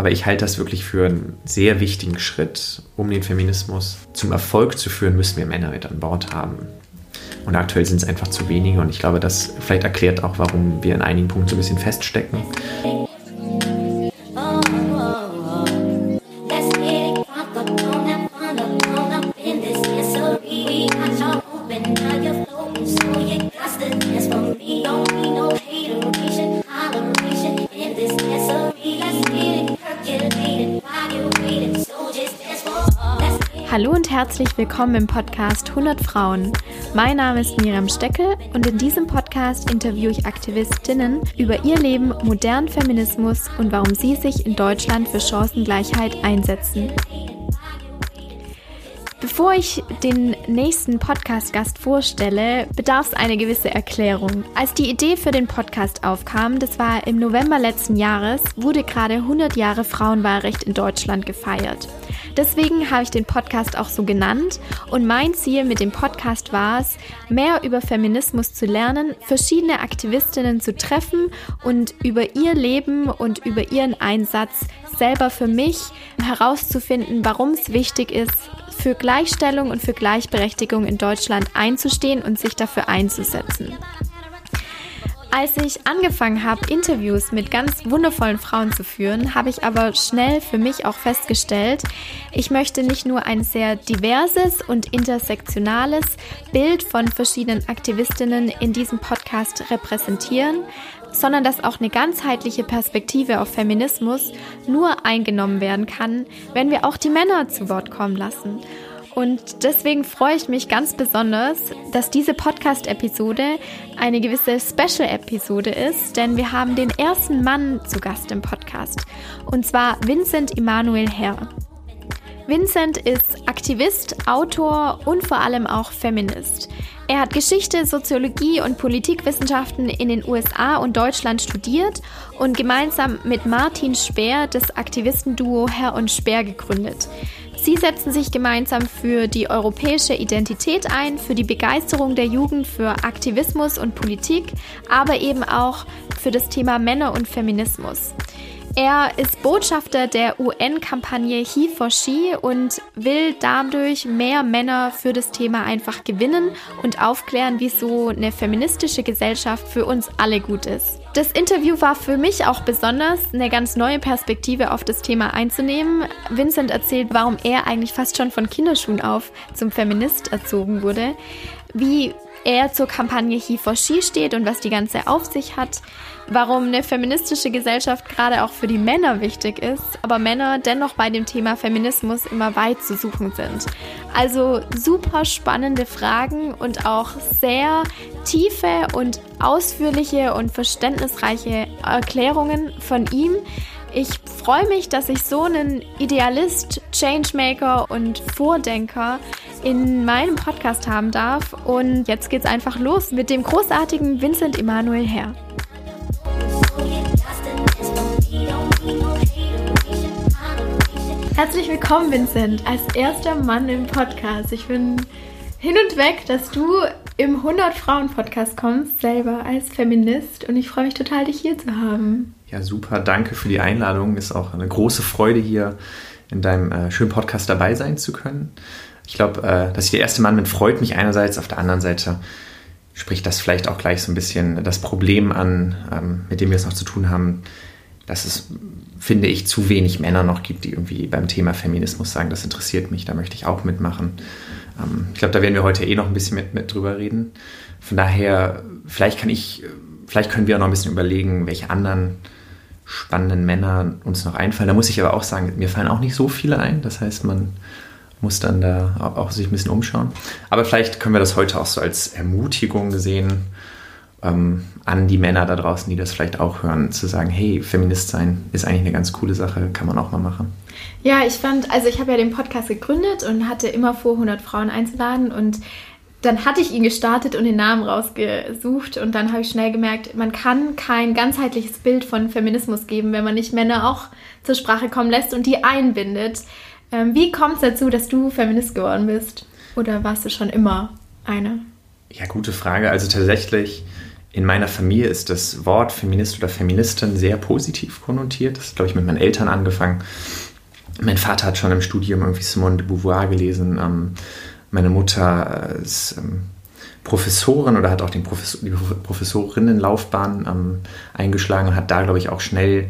Aber ich halte das wirklich für einen sehr wichtigen Schritt, um den Feminismus zum Erfolg zu führen, müssen wir Männer mit an Bord haben. Und aktuell sind es einfach zu wenige und ich glaube, das vielleicht erklärt auch, warum wir in einigen Punkten so ein bisschen feststecken. Herzlich willkommen im Podcast 100 Frauen. Mein Name ist Miriam Steckel und in diesem Podcast interviewe ich Aktivistinnen über ihr Leben, modernen Feminismus und warum sie sich in Deutschland für Chancengleichheit einsetzen. Bevor ich den nächsten Podcast-Gast vorstelle, bedarf es eine gewisse Erklärung. Als die Idee für den Podcast aufkam, das war im November letzten Jahres, wurde gerade 100 Jahre Frauenwahlrecht in Deutschland gefeiert. Deswegen habe ich den Podcast auch so genannt und mein Ziel mit dem Podcast war es, mehr über Feminismus zu lernen, verschiedene Aktivistinnen zu treffen und über ihr Leben und über ihren Einsatz selber für mich herauszufinden, warum es wichtig ist, für Gleichstellung und für Gleichberechtigung in Deutschland einzustehen und sich dafür einzusetzen. Als ich angefangen habe, Interviews mit ganz wundervollen Frauen zu führen, habe ich aber schnell für mich auch festgestellt, ich möchte nicht nur ein sehr diverses und intersektionales Bild von verschiedenen Aktivistinnen in diesem Podcast repräsentieren, sondern dass auch eine ganzheitliche Perspektive auf Feminismus nur eingenommen werden kann, wenn wir auch die Männer zu Wort kommen lassen. Und deswegen freue ich mich ganz besonders, dass diese Podcast-Episode eine gewisse Special-Episode ist, denn wir haben den ersten Mann zu Gast im Podcast, und zwar Vincent Emanuel Herr. Vincent ist Aktivist, Autor und vor allem auch Feminist. Er hat Geschichte, Soziologie und Politikwissenschaften in den USA und Deutschland studiert und gemeinsam mit Martin Speer das Aktivistenduo Herr und Speer gegründet. Sie setzen sich gemeinsam für die europäische Identität ein, für die Begeisterung der Jugend für Aktivismus und Politik, aber eben auch für das Thema Männer und Feminismus. Er ist Botschafter der UN-Kampagne He for She und will dadurch mehr Männer für das Thema einfach gewinnen und aufklären, wieso eine feministische Gesellschaft für uns alle gut ist. Das Interview war für mich auch besonders, eine ganz neue Perspektive auf das Thema einzunehmen. Vincent erzählt, warum er eigentlich fast schon von Kinderschuhen auf zum Feminist erzogen wurde, wie er zur Kampagne He for She steht und was die ganze Aufsicht hat, warum eine feministische Gesellschaft gerade auch für die Männer wichtig ist, aber Männer dennoch bei dem Thema Feminismus immer weit zu suchen sind. Also super spannende Fragen und auch sehr tiefe und ausführliche und verständnisreiche Erklärungen von ihm. Ich freue mich, dass ich so einen Idealist, Changemaker und Vordenker in meinem Podcast haben darf. Und jetzt geht's einfach los mit dem großartigen Vincent Emanuel Herr. Herzlich willkommen, Vincent, als erster Mann im Podcast. Ich bin hin und weg, dass du im 100 Frauen Podcast kommst, selber als Feminist. Und ich freue mich total, dich hier zu haben. Ja, super. Danke für die Einladung. Ist auch eine große Freude, hier in deinem äh, schönen Podcast dabei sein zu können. Ich glaube, äh, dass ich der erste Mann bin, freut mich einerseits. Auf der anderen Seite spricht das vielleicht auch gleich so ein bisschen das Problem an, ähm, mit dem wir es noch zu tun haben, dass es, finde ich, zu wenig Männer noch gibt, die irgendwie beim Thema Feminismus sagen, das interessiert mich, da möchte ich auch mitmachen. Ähm, ich glaube, da werden wir heute eh noch ein bisschen mit, mit drüber reden. Von daher, vielleicht kann ich, vielleicht können wir auch noch ein bisschen überlegen, welche anderen spannenden Männer uns noch einfallen. Da muss ich aber auch sagen, mir fallen auch nicht so viele ein. Das heißt, man muss dann da auch sich ein bisschen umschauen. Aber vielleicht können wir das heute auch so als Ermutigung sehen ähm, an die Männer da draußen, die das vielleicht auch hören, zu sagen, hey, Feminist sein ist eigentlich eine ganz coole Sache, kann man auch mal machen. Ja, ich fand, also ich habe ja den Podcast gegründet und hatte immer vor, 100 Frauen einzuladen und dann hatte ich ihn gestartet und den Namen rausgesucht und dann habe ich schnell gemerkt, man kann kein ganzheitliches Bild von Feminismus geben, wenn man nicht Männer auch zur Sprache kommen lässt und die einbindet. Ähm, wie kommt es dazu, dass du Feminist geworden bist? Oder warst du schon immer eine? Ja, gute Frage. Also tatsächlich in meiner Familie ist das Wort Feminist oder Feministin sehr positiv konnotiert. Das ist, glaube ich, mit meinen Eltern angefangen. Mein Vater hat schon im Studium irgendwie Simone de Beauvoir gelesen. Ähm, meine Mutter äh, ist ähm, Professorin oder hat auch den Professor, die Professorinnenlaufbahn ähm, eingeschlagen und hat da, glaube ich, auch schnell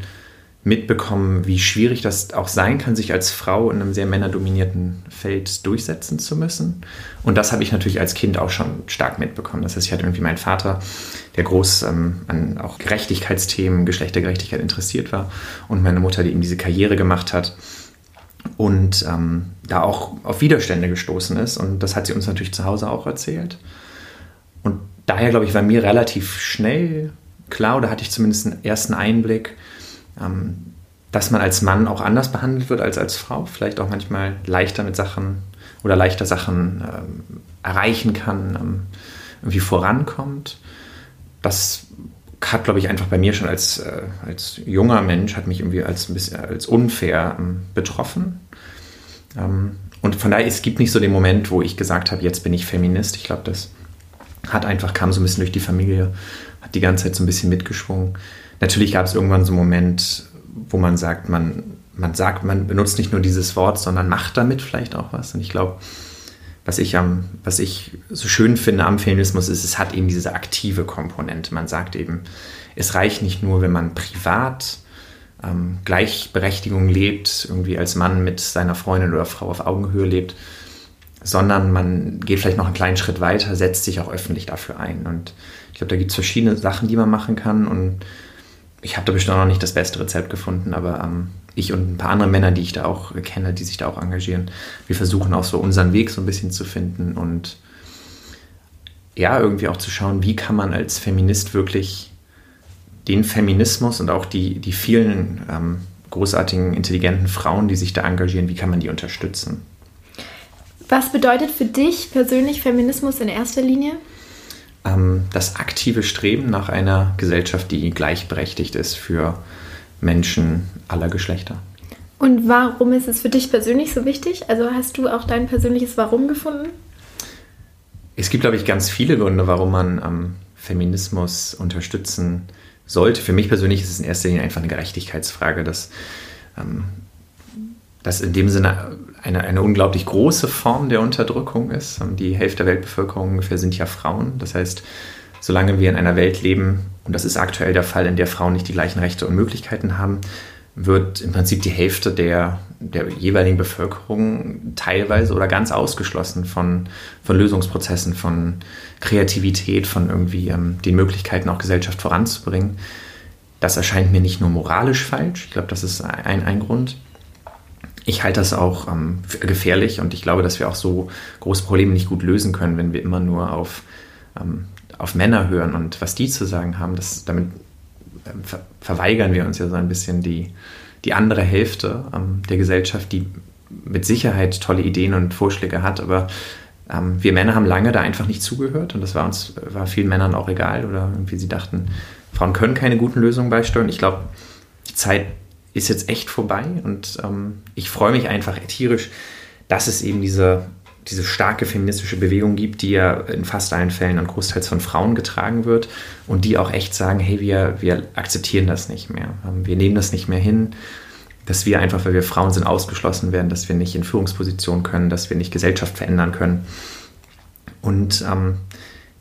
mitbekommen, wie schwierig das auch sein kann, sich als Frau in einem sehr männerdominierten Feld durchsetzen zu müssen. Und das habe ich natürlich als Kind auch schon stark mitbekommen. Das heißt, ich hatte irgendwie meinen Vater, der groß ähm, an auch Gerechtigkeitsthemen, Geschlechtergerechtigkeit interessiert war und meine Mutter, die eben diese Karriere gemacht hat und ähm, da auch auf Widerstände gestoßen ist. Und das hat sie uns natürlich zu Hause auch erzählt. Und daher, glaube ich, war mir relativ schnell klar, oder hatte ich zumindest einen ersten Einblick, ähm, dass man als Mann auch anders behandelt wird als als Frau, vielleicht auch manchmal leichter mit Sachen oder leichter Sachen ähm, erreichen kann, ähm, irgendwie vorankommt. Das hat, glaube ich, einfach bei mir schon als, äh, als junger Mensch, hat mich irgendwie als, als unfair ähm, betroffen. Ähm, und von daher, es gibt nicht so den Moment, wo ich gesagt habe, jetzt bin ich Feminist. Ich glaube, das hat einfach, kam so ein bisschen durch die Familie, hat die ganze Zeit so ein bisschen mitgeschwungen. Natürlich gab es irgendwann so einen Moment, wo man sagt, man, man sagt, man benutzt nicht nur dieses Wort, sondern macht damit vielleicht auch was. Und ich glaube, was ich, am, was ich so schön finde am Feminismus ist, es hat eben diese aktive Komponente. Man sagt eben, es reicht nicht nur, wenn man privat ähm, Gleichberechtigung lebt, irgendwie als Mann mit seiner Freundin oder Frau auf Augenhöhe lebt, sondern man geht vielleicht noch einen kleinen Schritt weiter, setzt sich auch öffentlich dafür ein. Und ich glaube, da gibt es verschiedene Sachen, die man machen kann. Und ich habe da bestimmt noch nicht das beste Rezept gefunden, aber ähm, ich und ein paar andere Männer, die ich da auch kenne, die sich da auch engagieren, wir versuchen auch so unseren Weg so ein bisschen zu finden und ja, irgendwie auch zu schauen, wie kann man als Feminist wirklich den Feminismus und auch die, die vielen ähm, großartigen, intelligenten Frauen, die sich da engagieren, wie kann man die unterstützen? Was bedeutet für dich persönlich Feminismus in erster Linie? Ähm, das aktive Streben nach einer Gesellschaft, die gleichberechtigt ist für Menschen aller Geschlechter. Und warum ist es für dich persönlich so wichtig? Also hast du auch dein persönliches Warum gefunden? Es gibt, glaube ich, ganz viele Gründe, warum man ähm, Feminismus unterstützen sollte. Für mich persönlich ist es in erster Linie einfach eine Gerechtigkeitsfrage, dass ähm, das in dem Sinne eine, eine unglaublich große Form der Unterdrückung ist. Die Hälfte der Weltbevölkerung ungefähr sind ja Frauen. Das heißt, solange wir in einer Welt leben, und das ist aktuell der Fall, in der Frauen nicht die gleichen Rechte und Möglichkeiten haben, wird im Prinzip die Hälfte der, der jeweiligen Bevölkerung teilweise oder ganz ausgeschlossen von, von Lösungsprozessen, von Kreativität, von irgendwie ähm, den Möglichkeiten, auch Gesellschaft voranzubringen. Das erscheint mir nicht nur moralisch falsch, ich glaube, das ist ein, ein Grund ich halte das auch ähm, gefährlich und ich glaube, dass wir auch so große Probleme nicht gut lösen können, wenn wir immer nur auf, ähm, auf Männer hören und was die zu sagen haben. Das, damit ähm, ver verweigern wir uns ja so ein bisschen die, die andere Hälfte ähm, der Gesellschaft, die mit Sicherheit tolle Ideen und Vorschläge hat, aber ähm, wir Männer haben lange da einfach nicht zugehört und das war uns, war vielen Männern auch egal oder irgendwie sie dachten, Frauen können keine guten Lösungen beisteuern. Ich glaube, die Zeit ist jetzt echt vorbei und ähm, ich freue mich einfach tierisch, dass es eben diese, diese starke feministische Bewegung gibt, die ja in fast allen Fällen und großteils von Frauen getragen wird und die auch echt sagen, hey, wir, wir akzeptieren das nicht mehr. Ähm, wir nehmen das nicht mehr hin, dass wir einfach, weil wir Frauen sind, ausgeschlossen werden, dass wir nicht in Führungspositionen können, dass wir nicht Gesellschaft verändern können. Und ähm,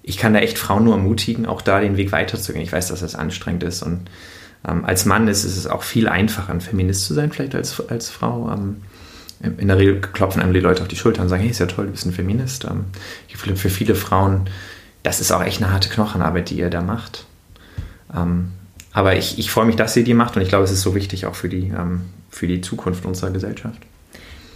ich kann da echt Frauen nur ermutigen, auch da den Weg weiterzugehen. Ich weiß, dass das anstrengend ist und ähm, als Mann ist es auch viel einfacher, ein Feminist zu sein, vielleicht als, als Frau. Ähm, in der Regel klopfen einem die Leute auf die Schulter und sagen, hey, ist ja toll, du bist ein Feminist. Ähm, für viele Frauen, das ist auch echt eine harte Knochenarbeit, die ihr da macht. Ähm, aber ich, ich freue mich, dass ihr die macht und ich glaube, es ist so wichtig auch für die, ähm, für die Zukunft unserer Gesellschaft.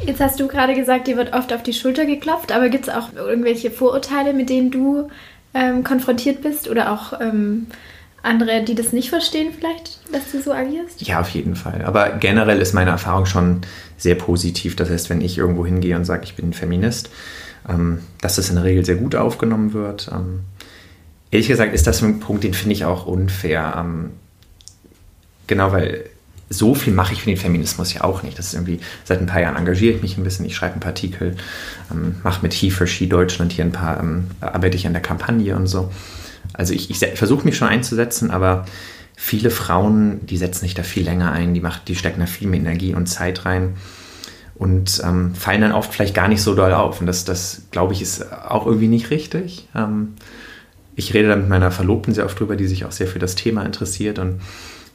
Jetzt hast du gerade gesagt, dir wird oft auf die Schulter geklopft, aber gibt es auch irgendwelche Vorurteile, mit denen du ähm, konfrontiert bist oder auch ähm, andere, die das nicht verstehen vielleicht, dass du so agierst? Ja, auf jeden Fall. Aber generell ist meine Erfahrung schon sehr positiv. Das heißt, wenn ich irgendwo hingehe und sage, ich bin Feminist, ähm, dass das in der Regel sehr gut aufgenommen wird. Ähm, ehrlich gesagt ist das ein Punkt, den finde ich auch unfair. Ähm, genau, weil so viel mache ich für den Feminismus ja auch nicht. Das ist irgendwie, seit ein paar Jahren engagiere ich mich ein bisschen, ich schreibe ein paar Artikel, mache mit He for She Deutschland hier ein paar, arbeite ich an der Kampagne und so. Also ich, ich versuche mich schon einzusetzen, aber viele Frauen, die setzen sich da viel länger ein, die, macht, die stecken da viel mehr Energie und Zeit rein und ähm, fallen dann oft vielleicht gar nicht so doll auf. Und das, das glaube ich, ist auch irgendwie nicht richtig. Ähm, ich rede da mit meiner Verlobten sehr oft drüber, die sich auch sehr für das Thema interessiert und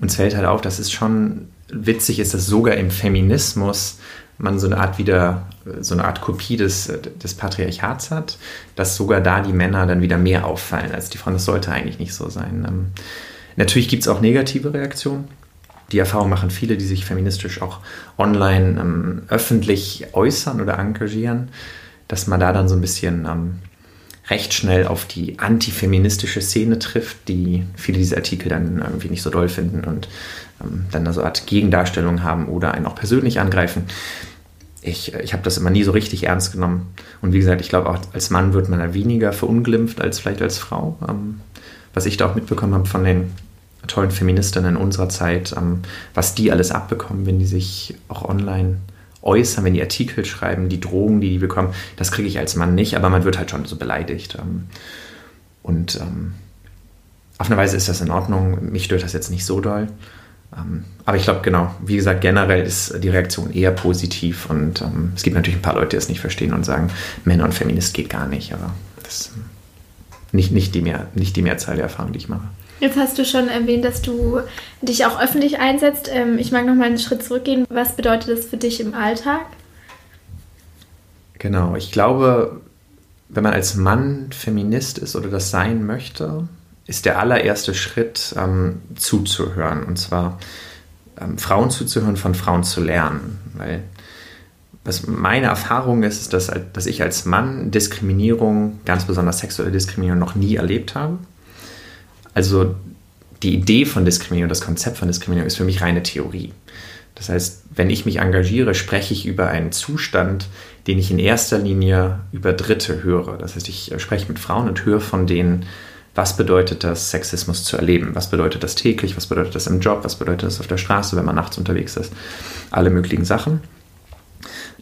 uns fällt halt auf, dass es schon witzig ist, dass sogar im Feminismus man so eine Art wieder, so eine Art Kopie des, des Patriarchats hat, dass sogar da die Männer dann wieder mehr auffallen als die Frauen. Das sollte eigentlich nicht so sein. Ähm, natürlich gibt es auch negative Reaktionen. Die Erfahrung machen viele, die sich feministisch auch online ähm, öffentlich äußern oder engagieren, dass man da dann so ein bisschen ähm, recht schnell auf die antifeministische Szene trifft, die viele dieser Artikel dann irgendwie nicht so doll finden und ähm, dann eine so Art Gegendarstellung haben oder einen auch persönlich angreifen. Ich, ich habe das immer nie so richtig ernst genommen. Und wie gesagt, ich glaube auch als Mann wird man da weniger verunglimpft als vielleicht als Frau. Ähm, was ich da auch mitbekommen habe von den tollen Feministinnen in unserer Zeit, ähm, was die alles abbekommen, wenn die sich auch online äußern, wenn die Artikel schreiben, die Drogen, die die bekommen, das kriege ich als Mann nicht, aber man wird halt schon so beleidigt. Ähm, und ähm, auf eine Weise ist das in Ordnung. Mich stört das jetzt nicht so doll. Ähm, aber ich glaube, genau, wie gesagt, generell ist die Reaktion eher positiv und es gibt natürlich ein paar Leute, die es nicht verstehen und sagen, Männer und Feminist geht gar nicht, aber das ist nicht, nicht, die, Mehr, nicht die Mehrzahl der Erfahrungen, die ich mache. Jetzt hast du schon erwähnt, dass du dich auch öffentlich einsetzt. Ähm, ich mag noch mal einen Schritt zurückgehen. Was bedeutet das für dich im Alltag? Genau, ich glaube, wenn man als Mann Feminist ist oder das sein möchte, ist der allererste Schritt ähm, zuzuhören. Und zwar ähm, Frauen zuzuhören, von Frauen zu lernen. Weil was meine Erfahrung ist, ist, dass, dass ich als Mann Diskriminierung, ganz besonders sexuelle Diskriminierung, noch nie erlebt habe. Also die Idee von Diskriminierung, das Konzept von Diskriminierung ist für mich reine Theorie. Das heißt, wenn ich mich engagiere, spreche ich über einen Zustand, den ich in erster Linie über Dritte höre. Das heißt, ich spreche mit Frauen und höre von denen, was bedeutet das, Sexismus zu erleben? Was bedeutet das täglich? Was bedeutet das im Job? Was bedeutet das auf der Straße, wenn man nachts unterwegs ist? Alle möglichen Sachen.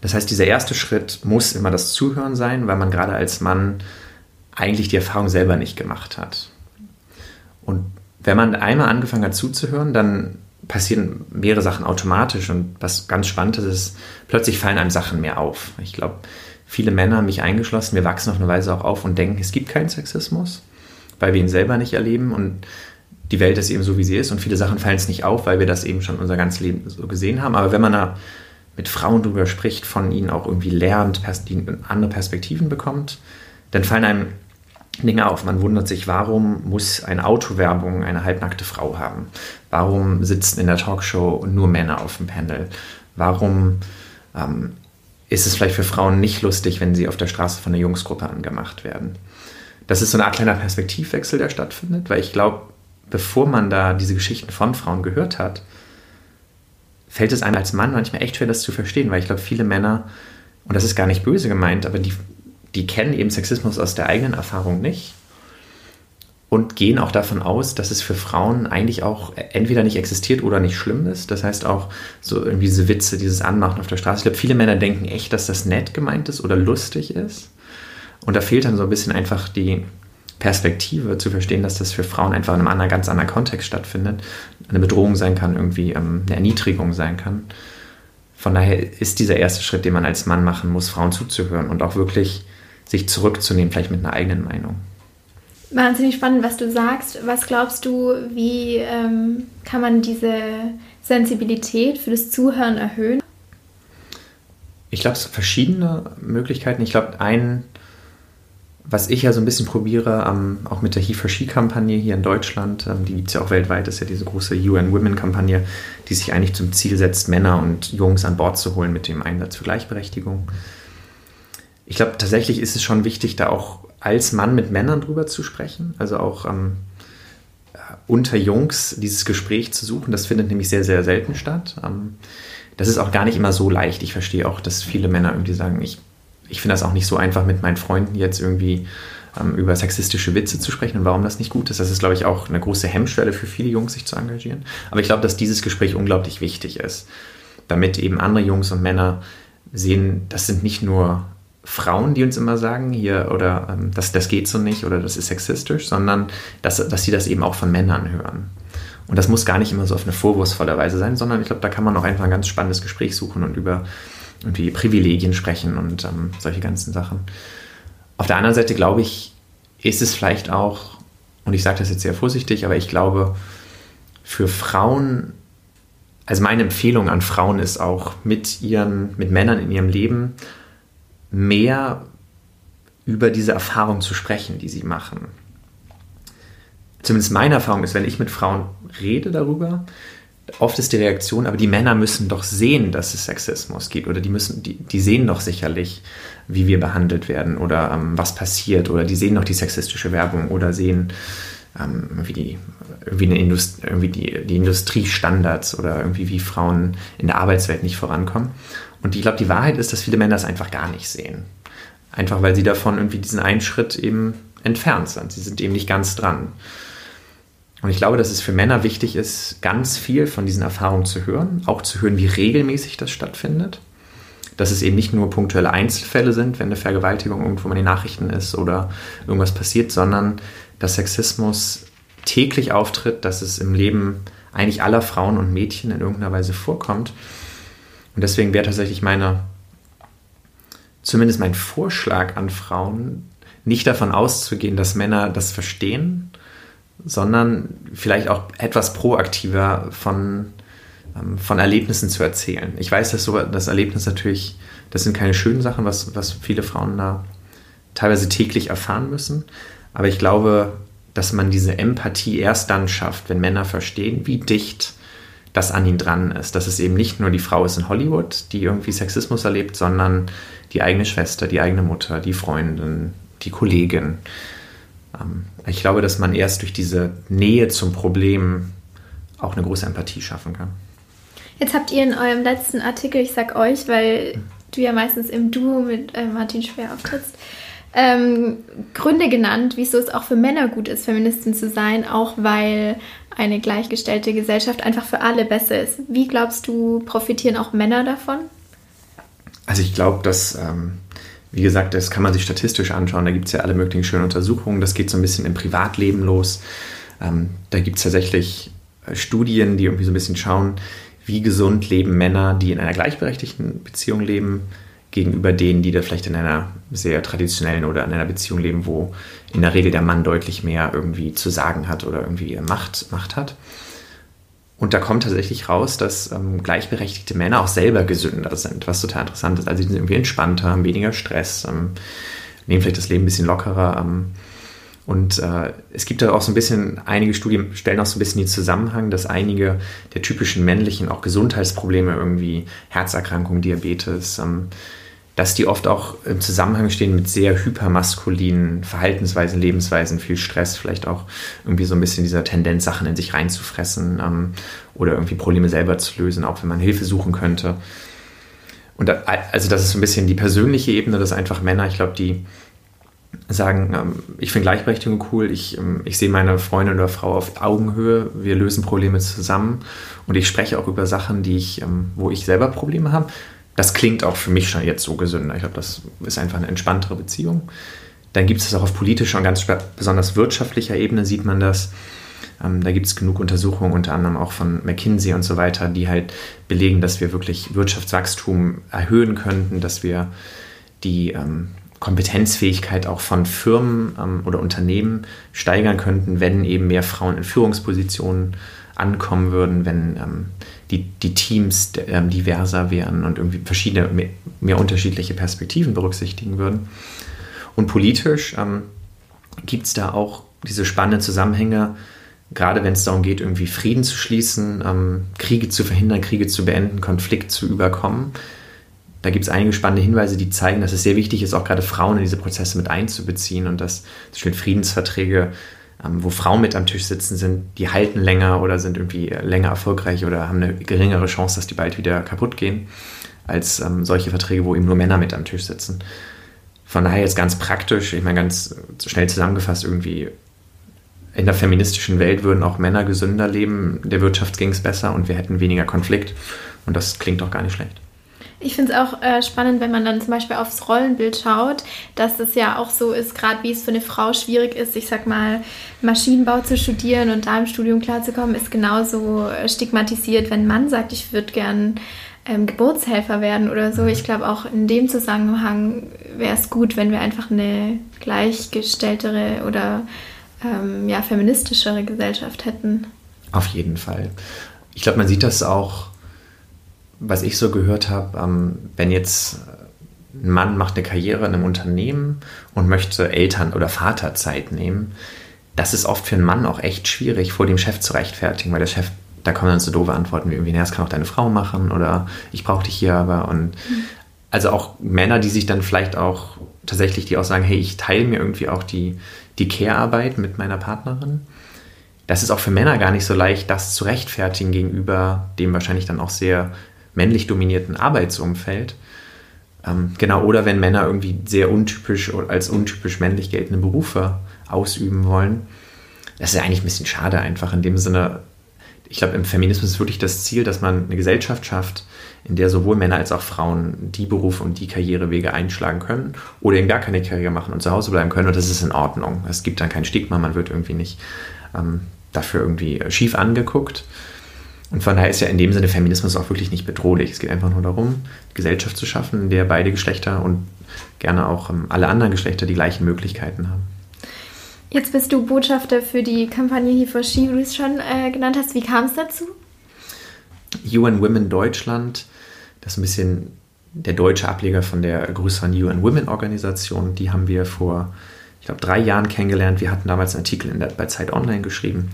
Das heißt, dieser erste Schritt muss immer das Zuhören sein, weil man gerade als Mann eigentlich die Erfahrung selber nicht gemacht hat. Und wenn man einmal angefangen hat zuzuhören, dann passieren mehrere Sachen automatisch und was ganz spannend ist, plötzlich fallen einem Sachen mehr auf. Ich glaube, viele Männer, mich eingeschlossen, wir wachsen auf eine Weise auch auf und denken, es gibt keinen Sexismus weil wir ihn selber nicht erleben und die Welt ist eben so, wie sie ist und viele Sachen fallen es nicht auf, weil wir das eben schon unser ganzes Leben so gesehen haben. Aber wenn man da mit Frauen drüber spricht, von ihnen auch irgendwie lernt, andere Perspektiven bekommt, dann fallen einem Dinge auf. Man wundert sich, warum muss eine Autowerbung eine halbnackte Frau haben? Warum sitzen in der Talkshow nur Männer auf dem Panel? Warum ähm, ist es vielleicht für Frauen nicht lustig, wenn sie auf der Straße von einer Jungsgruppe angemacht werden? das ist so eine Art kleiner Perspektivwechsel, der stattfindet, weil ich glaube, bevor man da diese Geschichten von Frauen gehört hat, fällt es einem als Mann manchmal echt schwer, das zu verstehen, weil ich glaube, viele Männer, und das ist gar nicht böse gemeint, aber die, die kennen eben Sexismus aus der eigenen Erfahrung nicht und gehen auch davon aus, dass es für Frauen eigentlich auch entweder nicht existiert oder nicht schlimm ist. Das heißt auch so irgendwie diese Witze, dieses Anmachen auf der Straße. Ich glaube, viele Männer denken echt, dass das nett gemeint ist oder lustig ist. Und da fehlt dann so ein bisschen einfach die Perspektive zu verstehen, dass das für Frauen einfach in einem anderen, ganz anderen Kontext stattfindet, eine Bedrohung sein kann, irgendwie ähm, eine Erniedrigung sein kann. Von daher ist dieser erste Schritt, den man als Mann machen muss, Frauen zuzuhören und auch wirklich sich zurückzunehmen, vielleicht mit einer eigenen Meinung. Wahnsinnig spannend, was du sagst. Was glaubst du, wie ähm, kann man diese Sensibilität für das Zuhören erhöhen? Ich glaube, es gibt verschiedene Möglichkeiten. Ich glaube, ein was ich ja so ein bisschen probiere, ähm, auch mit der He for She-Kampagne hier in Deutschland, ähm, die gibt es ja auch weltweit, ist ja diese große UN Women-Kampagne, die sich eigentlich zum Ziel setzt, Männer und Jungs an Bord zu holen mit dem Einsatz für Gleichberechtigung. Ich glaube, tatsächlich ist es schon wichtig, da auch als Mann mit Männern drüber zu sprechen, also auch ähm, äh, unter Jungs dieses Gespräch zu suchen. Das findet nämlich sehr, sehr selten statt. Ähm, das ist auch gar nicht immer so leicht. Ich verstehe auch, dass viele Männer irgendwie sagen, ich ich finde das auch nicht so einfach, mit meinen Freunden jetzt irgendwie ähm, über sexistische Witze zu sprechen und warum das nicht gut ist. Das ist, glaube ich, auch eine große Hemmschwelle für viele Jungs, sich zu engagieren. Aber ich glaube, dass dieses Gespräch unglaublich wichtig ist, damit eben andere Jungs und Männer sehen, das sind nicht nur Frauen, die uns immer sagen, hier, oder ähm, das, das geht so nicht oder das ist sexistisch, sondern dass, dass sie das eben auch von Männern hören. Und das muss gar nicht immer so auf eine vorwurfsvolle Weise sein, sondern ich glaube, da kann man auch einfach ein ganz spannendes Gespräch suchen und über irgendwie Privilegien sprechen und ähm, solche ganzen Sachen. Auf der anderen Seite glaube ich, ist es vielleicht auch, und ich sage das jetzt sehr vorsichtig, aber ich glaube, für Frauen, also meine Empfehlung an Frauen ist auch mit ihren, mit Männern in ihrem Leben mehr über diese Erfahrung zu sprechen, die sie machen. Zumindest meine Erfahrung ist, wenn ich mit Frauen rede darüber, oft ist die Reaktion, aber die Männer müssen doch sehen, dass es Sexismus gibt oder die müssen, die, die sehen doch sicherlich, wie wir behandelt werden oder ähm, was passiert oder die sehen doch die sexistische Werbung oder sehen ähm, wie die, irgendwie, eine Indust irgendwie die, die Industriestandards oder irgendwie wie Frauen in der Arbeitswelt nicht vorankommen. Und ich glaube, die Wahrheit ist, dass viele Männer das einfach gar nicht sehen. Einfach weil sie davon irgendwie diesen einen Schritt eben entfernt sind. Sie sind eben nicht ganz dran. Und ich glaube, dass es für Männer wichtig ist, ganz viel von diesen Erfahrungen zu hören, auch zu hören, wie regelmäßig das stattfindet. Dass es eben nicht nur punktuelle Einzelfälle sind, wenn eine Vergewaltigung irgendwo in den Nachrichten ist oder irgendwas passiert, sondern dass Sexismus täglich auftritt, dass es im Leben eigentlich aller Frauen und Mädchen in irgendeiner Weise vorkommt. Und deswegen wäre tatsächlich meine, zumindest mein Vorschlag an Frauen, nicht davon auszugehen, dass Männer das verstehen, sondern vielleicht auch etwas proaktiver von, ähm, von Erlebnissen zu erzählen. Ich weiß, dass so das Erlebnis natürlich, das sind keine schönen Sachen, was, was viele Frauen da teilweise täglich erfahren müssen. Aber ich glaube, dass man diese Empathie erst dann schafft, wenn Männer verstehen, wie dicht das an ihnen dran ist. Dass es eben nicht nur die Frau ist in Hollywood, die irgendwie Sexismus erlebt, sondern die eigene Schwester, die eigene Mutter, die Freundin, die Kollegin. Ähm, ich glaube, dass man erst durch diese Nähe zum Problem auch eine große Empathie schaffen kann. Jetzt habt ihr in eurem letzten Artikel, ich sag euch, weil du ja meistens im Duo mit äh, Martin Schwer auftrittst, ähm, Gründe genannt, wieso es auch für Männer gut ist, Feministin zu sein, auch weil eine gleichgestellte Gesellschaft einfach für alle besser ist. Wie glaubst du, profitieren auch Männer davon? Also ich glaube, dass, ähm, wie gesagt, das kann man sich statistisch anschauen. Da gibt es ja alle möglichen schönen Untersuchungen. Das geht so ein bisschen im Privatleben los. Ähm, da gibt es tatsächlich äh, Studien, die irgendwie so ein bisschen schauen, wie gesund leben Männer, die in einer gleichberechtigten Beziehung leben, gegenüber denen, die da vielleicht in einer sehr traditionellen oder in einer Beziehung leben, wo in der Regel der Mann deutlich mehr irgendwie zu sagen hat oder irgendwie Macht, Macht hat. Und da kommt tatsächlich raus, dass ähm, gleichberechtigte Männer auch selber gesünder sind, was total interessant ist. Also die sind irgendwie entspannter, haben weniger Stress, ähm, nehmen vielleicht das Leben ein bisschen lockerer. Ähm, und äh, es gibt da auch so ein bisschen, einige Studien stellen auch so ein bisschen den Zusammenhang, dass einige der typischen männlichen auch Gesundheitsprobleme, irgendwie Herzerkrankungen, Diabetes, ähm, dass die oft auch im Zusammenhang stehen mit sehr hypermaskulinen Verhaltensweisen, Lebensweisen, viel Stress, vielleicht auch irgendwie so ein bisschen dieser Tendenz, Sachen in sich reinzufressen ähm, oder irgendwie Probleme selber zu lösen, auch wenn man Hilfe suchen könnte. Und da, also das ist so ein bisschen die persönliche Ebene, dass einfach Männer, ich glaube, die sagen, ähm, ich finde Gleichberechtigung cool, ich, ähm, ich sehe meine Freundin oder Frau auf Augenhöhe, wir lösen Probleme zusammen und ich spreche auch über Sachen, die ich, ähm, wo ich selber Probleme habe das klingt auch für mich schon jetzt so gesünder. Ich glaube, das ist einfach eine entspanntere Beziehung. Dann gibt es das auch auf politischer und ganz besonders wirtschaftlicher Ebene sieht man das. Ähm, da gibt es genug Untersuchungen, unter anderem auch von McKinsey und so weiter, die halt belegen, dass wir wirklich Wirtschaftswachstum erhöhen könnten, dass wir die ähm, Kompetenzfähigkeit auch von Firmen ähm, oder Unternehmen steigern könnten, wenn eben mehr Frauen in Führungspositionen ankommen würden, wenn ähm, die, die Teams ähm, diverser wären und irgendwie verschiedene, mehr, mehr, unterschiedliche Perspektiven berücksichtigen würden. Und politisch ähm, gibt es da auch diese spannenden Zusammenhänge, gerade wenn es darum geht, irgendwie Frieden zu schließen, ähm, Kriege zu verhindern, Kriege zu beenden, Konflikt zu überkommen. Da gibt es einige spannende Hinweise, die zeigen, dass es sehr wichtig ist, auch gerade Frauen in diese Prozesse mit einzubeziehen und dass zum Beispiel Friedensverträge ähm, wo Frauen mit am Tisch sitzen, sind, die halten länger oder sind irgendwie länger erfolgreich oder haben eine geringere Chance, dass die bald wieder kaputt gehen, als ähm, solche Verträge, wo eben nur Männer mit am Tisch sitzen. Von daher jetzt ganz praktisch, ich meine ganz schnell zusammengefasst, irgendwie in der feministischen Welt würden auch Männer gesünder leben, der Wirtschaft ging es besser und wir hätten weniger Konflikt. Und das klingt doch gar nicht schlecht. Ich finde es auch äh, spannend, wenn man dann zum Beispiel aufs Rollenbild schaut, dass es ja auch so ist, gerade wie es für eine Frau schwierig ist, ich sag mal, Maschinenbau zu studieren und da im Studium klarzukommen, ist genauso stigmatisiert, wenn ein Mann sagt, ich würde gern ähm, Geburtshelfer werden oder so. Ich glaube, auch in dem Zusammenhang wäre es gut, wenn wir einfach eine gleichgestelltere oder ähm, ja, feministischere Gesellschaft hätten. Auf jeden Fall. Ich glaube, man sieht das auch, was ich so gehört habe, ähm, wenn jetzt ein Mann macht eine Karriere in einem Unternehmen und möchte Eltern- oder Vaterzeit nehmen, das ist oft für einen Mann auch echt schwierig, vor dem Chef zu rechtfertigen, weil der Chef da kommen dann so doofe Antworten wie irgendwie, naja, das kann auch deine Frau machen oder ich brauche dich hier aber. Und also auch Männer, die sich dann vielleicht auch tatsächlich, die auch sagen, hey, ich teile mir irgendwie auch die, die Care-Arbeit mit meiner Partnerin. Das ist auch für Männer gar nicht so leicht, das zu rechtfertigen gegenüber dem wahrscheinlich dann auch sehr männlich dominierten Arbeitsumfeld. Ähm, genau, oder wenn Männer irgendwie sehr untypisch als untypisch männlich geltende Berufe ausüben wollen. Das ist ja eigentlich ein bisschen schade einfach in dem Sinne, ich glaube, im Feminismus ist wirklich das Ziel, dass man eine Gesellschaft schafft, in der sowohl Männer als auch Frauen die Berufe und die Karrierewege einschlagen können oder eben gar keine Karriere machen und zu Hause bleiben können. Und das ist in Ordnung. Es gibt dann kein Stigma, man wird irgendwie nicht ähm, dafür irgendwie schief angeguckt. Und von daher ist ja in dem Sinne Feminismus auch wirklich nicht bedrohlich. Es geht einfach nur darum, Gesellschaft zu schaffen, in der beide Geschlechter und gerne auch ähm, alle anderen Geschlechter die gleichen Möglichkeiten haben. Jetzt bist du Botschafter für die Kampagne He for She, wie du es schon äh, genannt hast. Wie kam es dazu? UN Women Deutschland, das ist ein bisschen der deutsche Ableger von der größeren UN Women Organisation. Die haben wir vor, ich glaube, drei Jahren kennengelernt. Wir hatten damals einen Artikel der, bei Zeit Online geschrieben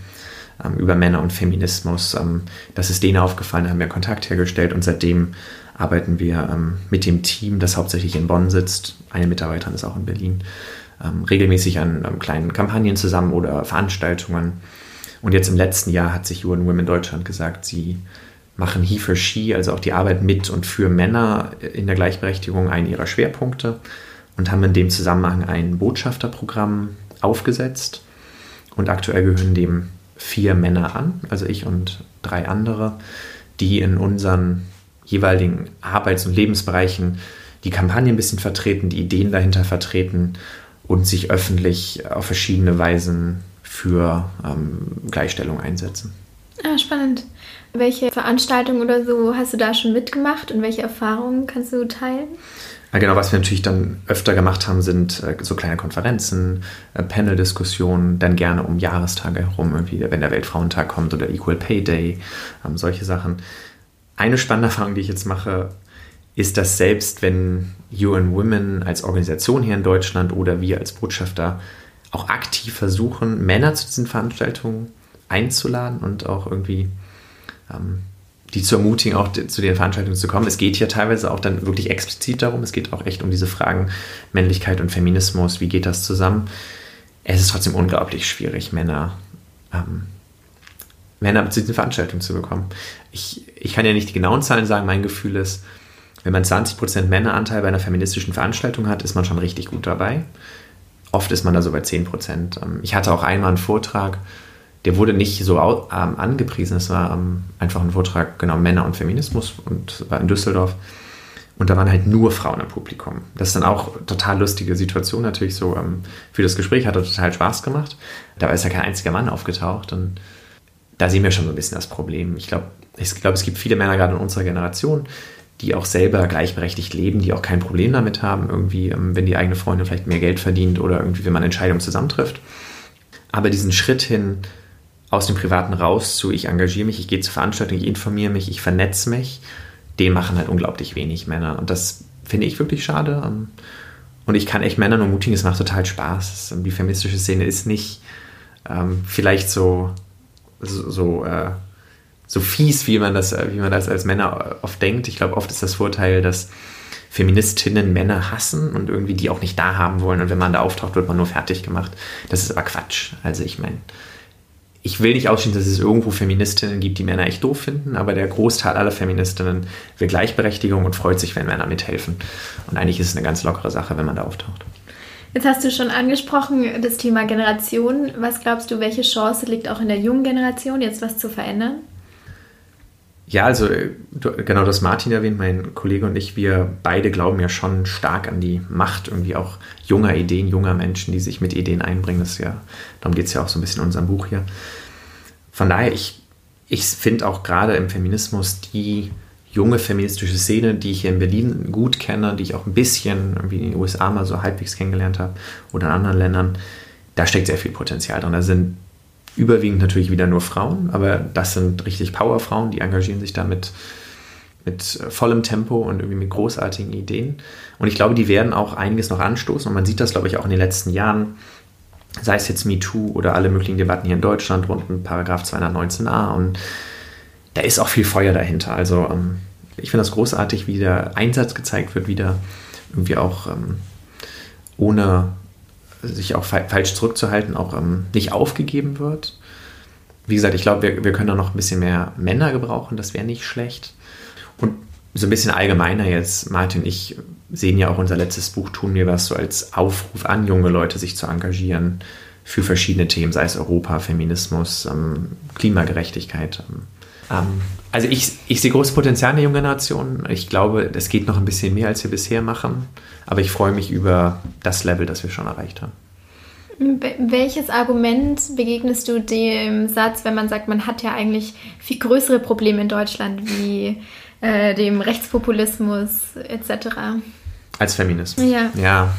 über Männer und Feminismus. Ähm, das ist denen aufgefallen, haben wir Kontakt hergestellt und seitdem arbeiten wir ähm, mit dem Team, das hauptsächlich in Bonn sitzt. Eine Mitarbeiterin ist auch in Berlin ähm, regelmäßig an ähm, kleinen Kampagnen zusammen oder Veranstaltungen. Und jetzt im letzten Jahr hat sich UN Women Deutschland gesagt, sie machen He for She, also auch die Arbeit mit und für Männer in der Gleichberechtigung, einen ihrer Schwerpunkte und haben in dem Zusammenhang ein Botschafterprogramm aufgesetzt. Und aktuell gehören dem vier Männer an, also ich und drei andere, die in unseren jeweiligen Arbeits- und Lebensbereichen die Kampagne ein bisschen vertreten, die Ideen dahinter vertreten und sich öffentlich auf verschiedene Weisen für ähm, Gleichstellung einsetzen. Ah, spannend. Welche Veranstaltungen oder so hast du da schon mitgemacht und welche Erfahrungen kannst du teilen? Genau, was wir natürlich dann öfter gemacht haben, sind äh, so kleine Konferenzen, äh, Panel-Diskussionen, dann gerne um Jahrestage herum, irgendwie, wenn der Weltfrauentag kommt oder Equal Pay Day, ähm, solche Sachen. Eine spannende Erfahrung, die ich jetzt mache, ist, dass selbst wenn UN Women als Organisation hier in Deutschland oder wir als Botschafter auch aktiv versuchen, Männer zu diesen Veranstaltungen einzuladen und auch irgendwie ähm, die zu ermutigen, auch zu den Veranstaltungen zu kommen. Es geht hier teilweise auch dann wirklich explizit darum, es geht auch echt um diese Fragen Männlichkeit und Feminismus, wie geht das zusammen. Es ist trotzdem unglaublich schwierig, Männer, ähm, Männer zu diesen Veranstaltungen zu bekommen. Ich, ich kann ja nicht die genauen Zahlen sagen, mein Gefühl ist, wenn man 20% Männeranteil bei einer feministischen Veranstaltung hat, ist man schon richtig gut dabei. Oft ist man da so bei 10%. Ähm, ich hatte auch einmal einen Vortrag, der wurde nicht so ähm, angepriesen. Es war ähm, einfach ein Vortrag, genau, Männer und Feminismus und war in Düsseldorf. Und da waren halt nur Frauen im Publikum. Das ist dann auch total lustige Situation natürlich so. für das Gespräch hat total Spaß gemacht. Da ist ja kein einziger Mann aufgetaucht. Und da sehen wir schon so ein bisschen das Problem. Ich glaube, ich glaube, es gibt viele Männer gerade in unserer Generation, die auch selber gleichberechtigt leben, die auch kein Problem damit haben, irgendwie, ähm, wenn die eigene Freundin vielleicht mehr Geld verdient oder irgendwie, wenn man Entscheidungen zusammentrifft. Aber diesen Schritt hin aus dem Privaten raus zu, ich engagiere mich, ich gehe zur Veranstaltung, ich informiere mich, ich vernetze mich, den machen halt unglaublich wenig Männer. Und das finde ich wirklich schade. Ähm, und ich kann echt Männer nur mutigen, es macht total Spaß. Die feministische Szene ist nicht ähm, vielleicht so, so, so äh, so fies, wie man das, wie man das als Männer oft denkt. Ich glaube, oft ist das Vorteil, dass Feministinnen Männer hassen und irgendwie die auch nicht da haben wollen. Und wenn man da auftaucht, wird man nur fertig gemacht. Das ist aber Quatsch. Also ich meine, ich will nicht ausschließen, dass es irgendwo Feministinnen gibt, die Männer echt doof finden, aber der Großteil aller Feministinnen will Gleichberechtigung und freut sich, wenn Männer mithelfen. Und eigentlich ist es eine ganz lockere Sache, wenn man da auftaucht. Jetzt hast du schon angesprochen, das Thema Generation. Was glaubst du, welche Chance liegt auch in der jungen Generation, jetzt was zu verändern? Ja, also du, genau das Martin erwähnt, mein Kollege und ich, wir beide glauben ja schon stark an die Macht irgendwie auch junger Ideen, junger Menschen, die sich mit Ideen einbringen. Das ja, darum geht es ja auch so ein bisschen in unserem Buch hier. Von daher, ich, ich finde auch gerade im Feminismus die junge feministische Szene, die ich hier in Berlin gut kenne, die ich auch ein bisschen irgendwie in den USA mal so halbwegs kennengelernt habe oder in anderen Ländern, da steckt sehr viel Potenzial drin. Da sind überwiegend natürlich wieder nur Frauen, aber das sind richtig Powerfrauen, die engagieren sich da mit, mit vollem Tempo und irgendwie mit großartigen Ideen. Und ich glaube, die werden auch einiges noch anstoßen. Und man sieht das, glaube ich, auch in den letzten Jahren, sei es jetzt MeToo oder alle möglichen Debatten hier in Deutschland rund um Paragraph 219a. Und da ist auch viel Feuer dahinter. Also ähm, ich finde das großartig, wie der Einsatz gezeigt wird, wie da irgendwie auch ähm, ohne sich auch falsch zurückzuhalten, auch ähm, nicht aufgegeben wird. Wie gesagt, ich glaube, wir, wir können da noch ein bisschen mehr Männer gebrauchen, das wäre nicht schlecht. Und so ein bisschen allgemeiner jetzt, Martin ich sehen ja auch unser letztes Buch Tun mir was so als Aufruf an junge Leute, sich zu engagieren für verschiedene Themen, sei es Europa, Feminismus, ähm, Klimagerechtigkeit. Ähm, ähm, also ich, ich sehe großes Potenzial in der jungen Generation. Ich glaube, es geht noch ein bisschen mehr, als wir bisher machen. Aber ich freue mich über das Level, das wir schon erreicht haben. Welches Argument begegnest du dem Satz, wenn man sagt, man hat ja eigentlich viel größere Probleme in Deutschland wie äh, dem Rechtspopulismus etc.? Als Feminismus. Ja. ja.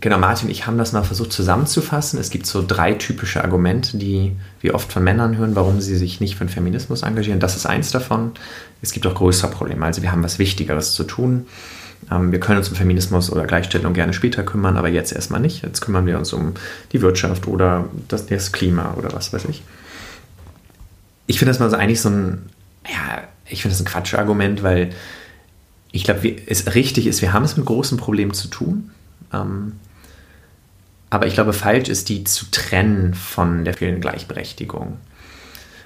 Genau, Martin, ich habe das mal versucht zusammenzufassen. Es gibt so drei typische Argumente, die wir oft von Männern hören, warum sie sich nicht für den Feminismus engagieren. Das ist eins davon. Es gibt auch größere Probleme. Also wir haben was Wichtigeres zu tun. Ähm, wir können uns um Feminismus oder Gleichstellung gerne später kümmern, aber jetzt erstmal nicht. Jetzt kümmern wir uns um die Wirtschaft oder das, das Klima oder was weiß ich. Ich finde das mal so eigentlich so ein, ja, ich finde das ein Quatschargument, weil ich glaube, es richtig ist, wir haben es mit großen Problemen zu tun. Ähm, aber ich glaube, falsch ist, die zu trennen von der fehlenden Gleichberechtigung.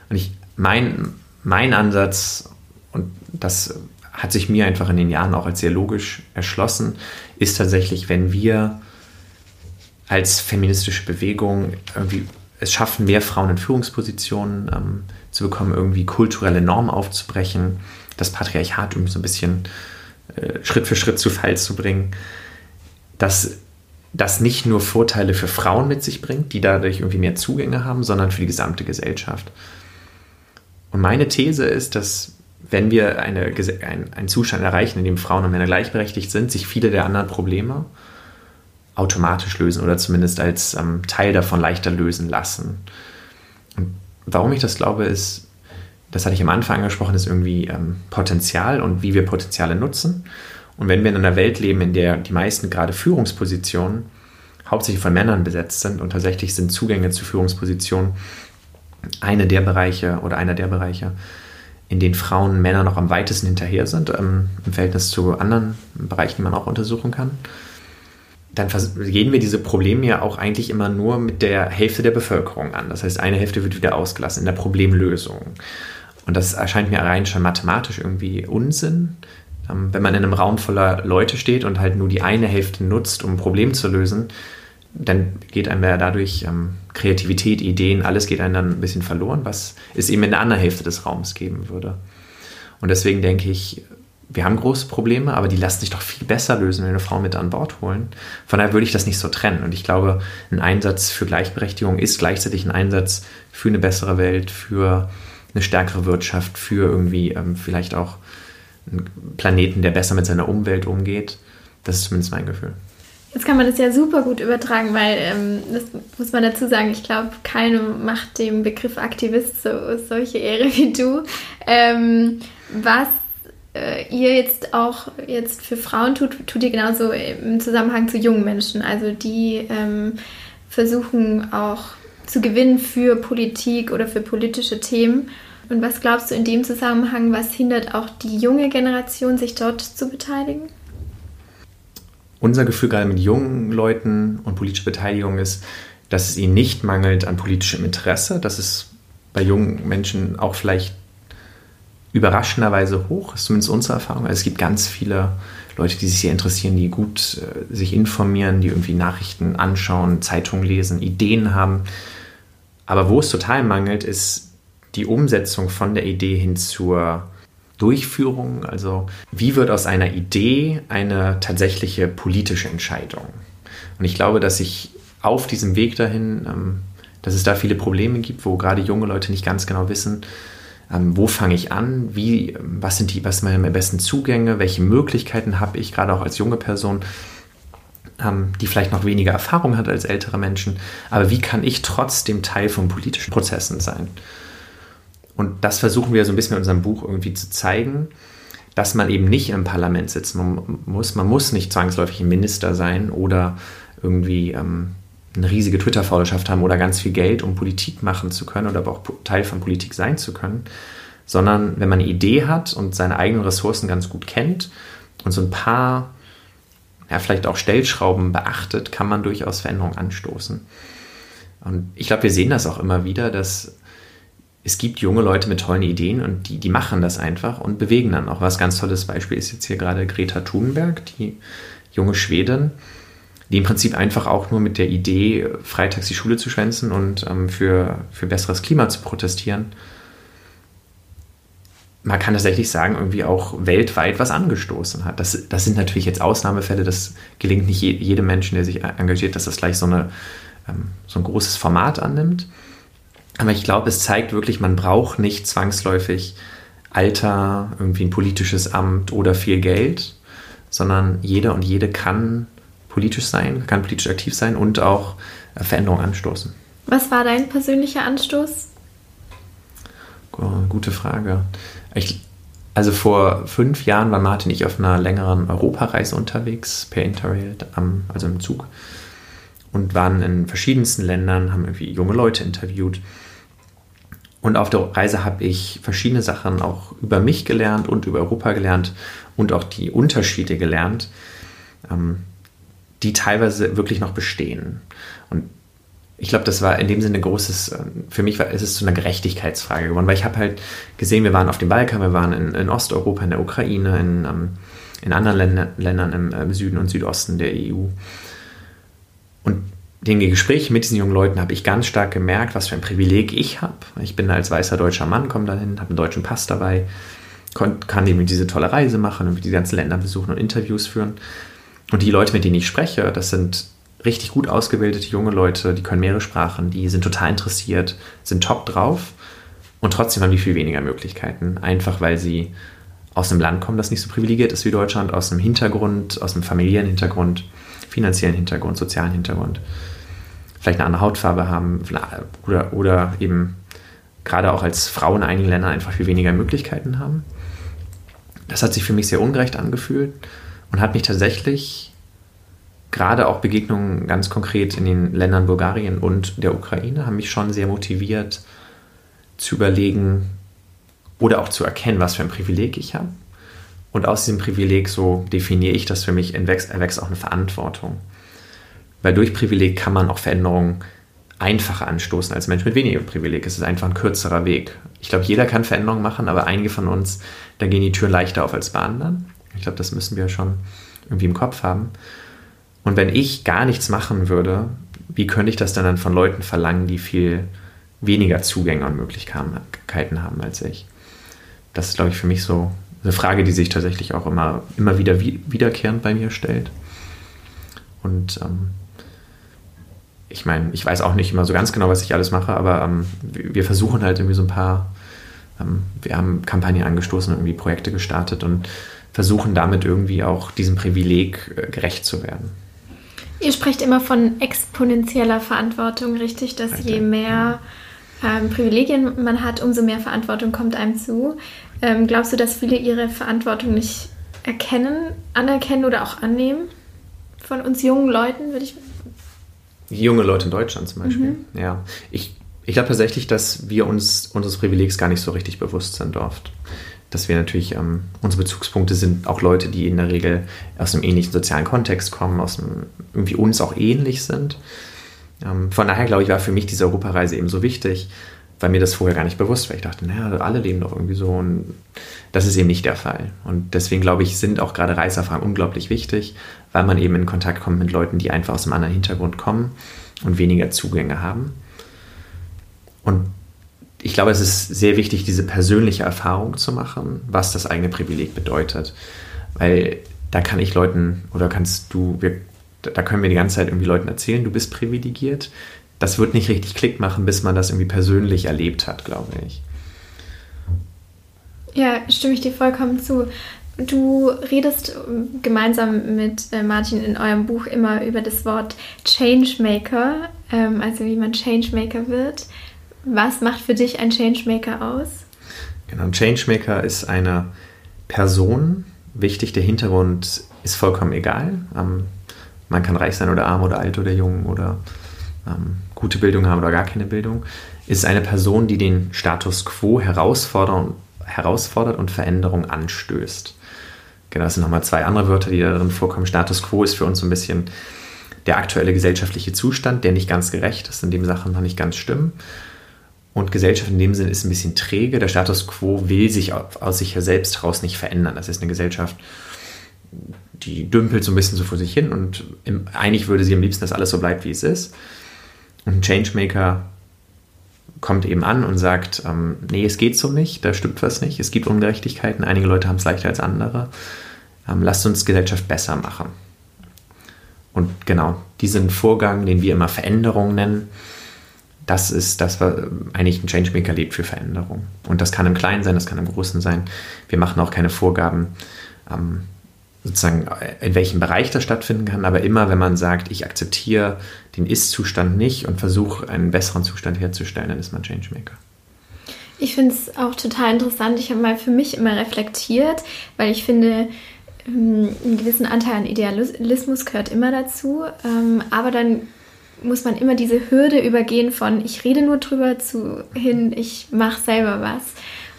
Und ich, mein, mein Ansatz, und das hat sich mir einfach in den Jahren auch als sehr logisch erschlossen, ist tatsächlich, wenn wir als feministische Bewegung irgendwie es schaffen, mehr Frauen in Führungspositionen ähm, zu bekommen, irgendwie kulturelle Normen aufzubrechen, das Patriarchat irgendwie so ein bisschen äh, Schritt für Schritt zu Fall zu bringen, dass das nicht nur Vorteile für Frauen mit sich bringt, die dadurch irgendwie mehr Zugänge haben, sondern für die gesamte Gesellschaft. Und meine These ist, dass wenn wir eine, ein, einen Zustand erreichen, in dem Frauen und Männer gleichberechtigt sind, sich viele der anderen Probleme automatisch lösen oder zumindest als ähm, Teil davon leichter lösen lassen. Und warum ich das glaube, ist, das hatte ich am Anfang angesprochen, ist irgendwie ähm, Potenzial und wie wir Potenziale nutzen. Und wenn wir in einer Welt leben, in der die meisten gerade Führungspositionen hauptsächlich von Männern besetzt sind und tatsächlich sind Zugänge zu Führungspositionen eine der Bereiche oder einer der Bereiche, in denen Frauen und Männer noch am weitesten hinterher sind, ähm, im Verhältnis zu anderen Bereichen, die man auch untersuchen kann, dann gehen wir diese Probleme ja auch eigentlich immer nur mit der Hälfte der Bevölkerung an. Das heißt, eine Hälfte wird wieder ausgelassen in der Problemlösung. Und das erscheint mir rein schon mathematisch irgendwie Unsinn. Ähm, wenn man in einem Raum voller Leute steht und halt nur die eine Hälfte nutzt, um ein Problem zu lösen, dann geht einem ja dadurch ähm, Kreativität, Ideen, alles geht einem dann ein bisschen verloren, was es eben in der anderen Hälfte des Raums geben würde. Und deswegen denke ich, wir haben große Probleme, aber die lassen sich doch viel besser lösen, wenn wir eine Frau mit an Bord holen. Von daher würde ich das nicht so trennen. Und ich glaube, ein Einsatz für Gleichberechtigung ist gleichzeitig ein Einsatz für eine bessere Welt, für eine stärkere Wirtschaft, für irgendwie ähm, vielleicht auch einen Planeten, der besser mit seiner Umwelt umgeht. Das ist zumindest mein Gefühl. Jetzt kann man das ja super gut übertragen, weil ähm, das muss man dazu sagen, ich glaube, keine macht dem Begriff Aktivist so solche Ehre wie du. Ähm, was äh, ihr jetzt auch jetzt für Frauen tut, tut ihr genauso im Zusammenhang zu jungen Menschen, also die ähm, versuchen auch zu gewinnen für Politik oder für politische Themen. Und was glaubst du in dem Zusammenhang, was hindert auch die junge Generation, sich dort zu beteiligen? unser Gefühl gerade mit jungen Leuten und politischer Beteiligung ist, dass es ihnen nicht mangelt an politischem Interesse. Das ist bei jungen Menschen auch vielleicht überraschenderweise hoch, ist zumindest unsere Erfahrung. Also es gibt ganz viele Leute, die sich hier interessieren, die gut äh, sich informieren, die irgendwie Nachrichten anschauen, Zeitungen lesen, Ideen haben. Aber wo es total mangelt, ist die Umsetzung von der Idee hin zur Durchführung. Also wie wird aus einer Idee eine tatsächliche politische Entscheidung? Und ich glaube, dass ich auf diesem Weg dahin, ähm, dass es da viele Probleme gibt, wo gerade junge Leute nicht ganz genau wissen, ähm, wo fange ich an, wie, was sind die, was sind meine besten Zugänge, welche Möglichkeiten habe ich, gerade auch als junge Person, ähm, die vielleicht noch weniger Erfahrung hat als ältere Menschen, aber wie kann ich trotzdem Teil von politischen Prozessen sein? Und das versuchen wir so ein bisschen in unserem Buch irgendwie zu zeigen, dass man eben nicht im Parlament sitzen muss. Man muss nicht zwangsläufig ein Minister sein oder irgendwie ähm, eine riesige Twitter-Followerschaft haben oder ganz viel Geld, um Politik machen zu können oder aber auch Teil von Politik sein zu können, sondern wenn man eine Idee hat und seine eigenen Ressourcen ganz gut kennt und so ein paar, ja, vielleicht auch Stellschrauben beachtet, kann man durchaus Veränderungen anstoßen. Und ich glaube, wir sehen das auch immer wieder, dass es gibt junge Leute mit tollen Ideen und die, die machen das einfach und bewegen dann auch. Was ganz tolles Beispiel ist jetzt hier gerade Greta Thunberg, die junge Schwedin, die im Prinzip einfach auch nur mit der Idee, freitags die Schule zu schwänzen und ähm, für, für besseres Klima zu protestieren, man kann tatsächlich sagen, irgendwie auch weltweit was angestoßen hat. Das, das sind natürlich jetzt Ausnahmefälle, das gelingt nicht je, jedem Menschen, der sich engagiert, dass das gleich so, eine, ähm, so ein großes Format annimmt. Aber ich glaube, es zeigt wirklich, man braucht nicht zwangsläufig Alter, irgendwie ein politisches Amt oder viel Geld, sondern jeder und jede kann politisch sein, kann politisch aktiv sein und auch äh, Veränderungen anstoßen. Was war dein persönlicher Anstoß? Gute Frage. Ich, also vor fünf Jahren war Martin und ich auf einer längeren Europareise unterwegs, per Interrail, also im Zug. Und waren in verschiedensten Ländern, haben irgendwie junge Leute interviewt und auf der Reise habe ich verschiedene Sachen auch über mich gelernt und über Europa gelernt und auch die Unterschiede gelernt, ähm, die teilweise wirklich noch bestehen. Und ich glaube, das war in dem Sinne großes, äh, für mich war, ist es zu einer Gerechtigkeitsfrage geworden, weil ich habe halt gesehen, wir waren auf dem Balkan, wir waren in, in Osteuropa, in der Ukraine, in, ähm, in anderen Länder, Ländern im, im Süden und Südosten der EU. Und den Gesprächen mit diesen jungen Leuten habe ich ganz stark gemerkt, was für ein Privileg ich habe. Ich bin als weißer deutscher Mann, komme dahin, habe einen deutschen Pass dabei, kann eben diese tolle Reise machen und die ganzen Länder besuchen und Interviews führen. Und die Leute, mit denen ich spreche, das sind richtig gut ausgebildete junge Leute, die können mehrere Sprachen, die sind total interessiert, sind top drauf und trotzdem haben die viel weniger Möglichkeiten, einfach weil sie aus einem Land kommen, das nicht so privilegiert ist wie Deutschland, aus einem Hintergrund, aus einem familiären Hintergrund, finanziellen Hintergrund, sozialen Hintergrund vielleicht eine andere Hautfarbe haben oder, oder eben gerade auch als Frau in einigen Ländern einfach viel weniger Möglichkeiten haben. Das hat sich für mich sehr ungerecht angefühlt und hat mich tatsächlich gerade auch Begegnungen ganz konkret in den Ländern Bulgarien und der Ukraine haben mich schon sehr motiviert zu überlegen oder auch zu erkennen, was für ein Privileg ich habe. Und aus diesem Privileg, so definiere ich das für mich, erwächst, erwächst auch eine Verantwortung. Weil durch Privileg kann man auch Veränderungen einfacher anstoßen als Mensch mit weniger Privileg. Es ist einfach ein kürzerer Weg. Ich glaube, jeder kann Veränderungen machen, aber einige von uns, da gehen die Türen leichter auf als bei anderen. Ich glaube, das müssen wir schon irgendwie im Kopf haben. Und wenn ich gar nichts machen würde, wie könnte ich das dann, dann von Leuten verlangen, die viel weniger Zugänge und Möglichkeiten haben als ich? Das ist, glaube ich, für mich so eine Frage, die sich tatsächlich auch immer, immer wieder wiederkehrend bei mir stellt. Und ähm, ich meine, ich weiß auch nicht immer so ganz genau, was ich alles mache, aber ähm, wir versuchen halt irgendwie so ein paar, ähm, wir haben Kampagnen angestoßen, irgendwie Projekte gestartet und versuchen damit irgendwie auch diesem Privileg äh, gerecht zu werden. Ihr sprecht immer von exponentieller Verantwortung, richtig? Dass je mehr ähm, Privilegien man hat, umso mehr Verantwortung kommt einem zu. Ähm, glaubst du, dass viele ihre Verantwortung nicht erkennen, anerkennen oder auch annehmen? Von uns jungen Leuten, würde ich junge Leute in Deutschland zum Beispiel. Mhm. Ja, ich, ich glaube tatsächlich, dass wir uns unseres Privilegs gar nicht so richtig bewusst sind oft. Dass wir natürlich, ähm, unsere Bezugspunkte sind auch Leute, die in der Regel aus einem ähnlichen sozialen Kontext kommen, aus einem, irgendwie uns auch ähnlich sind. Ähm, von daher, glaube ich, war für mich diese Europareise eben so wichtig, weil mir das vorher gar nicht bewusst war. Ich dachte, naja, alle leben doch irgendwie so und das ist eben nicht der Fall. Und deswegen glaube ich, sind auch gerade Reiserfahrungen unglaublich wichtig, weil man eben in Kontakt kommt mit Leuten, die einfach aus einem anderen Hintergrund kommen und weniger Zugänge haben. Und ich glaube, es ist sehr wichtig, diese persönliche Erfahrung zu machen, was das eigene Privileg bedeutet. Weil da kann ich Leuten oder kannst du, wir, da können wir die ganze Zeit irgendwie Leuten erzählen, du bist privilegiert. Das wird nicht richtig Klick machen, bis man das irgendwie persönlich erlebt hat, glaube ich. Ja, stimme ich dir vollkommen zu. Du redest gemeinsam mit äh, Martin in eurem Buch immer über das Wort Changemaker, ähm, also wie man Changemaker wird. Was macht für dich ein Changemaker aus? Genau, ein Changemaker ist eine Person. Wichtig, der Hintergrund ist vollkommen egal. Ähm, man kann reich sein oder arm oder alt oder jung oder ähm, gute Bildung haben oder gar keine Bildung. Ist eine Person, die den Status quo herausfordert, und Veränderung anstößt. Genau, das sind nochmal zwei andere Wörter, die darin vorkommen. Status quo ist für uns so ein bisschen der aktuelle gesellschaftliche Zustand, der nicht ganz gerecht ist, in dem Sachen noch nicht ganz stimmen. Und Gesellschaft in dem Sinne ist ein bisschen träge. Der Status quo will sich aus sich selbst heraus nicht verändern. Das ist eine Gesellschaft, die dümpelt so ein bisschen so vor sich hin und eigentlich würde sie am liebsten, dass alles so bleibt, wie es ist. Und ein Changemaker kommt eben an und sagt, ähm, nee, es geht so nicht, da stimmt was nicht, es gibt Ungerechtigkeiten, einige Leute haben es leichter als andere. Ähm, lasst uns Gesellschaft besser machen. Und genau, diesen Vorgang, den wir immer Veränderung nennen, das ist das, was eigentlich ein Changemaker lebt für Veränderung. Und das kann im Kleinen sein, das kann im Großen sein. Wir machen auch keine Vorgaben, ähm, sozusagen, in welchem Bereich das stattfinden kann, aber immer, wenn man sagt, ich akzeptiere den Ist-Zustand nicht und versuche, einen besseren Zustand herzustellen, dann ist man Changemaker. Ich finde es auch total interessant. Ich habe mal für mich immer reflektiert, weil ich finde, ähm, einen gewissen Anteil an Idealismus gehört immer dazu. Ähm, aber dann muss man immer diese Hürde übergehen von ich rede nur drüber zu hin, ich mache selber was.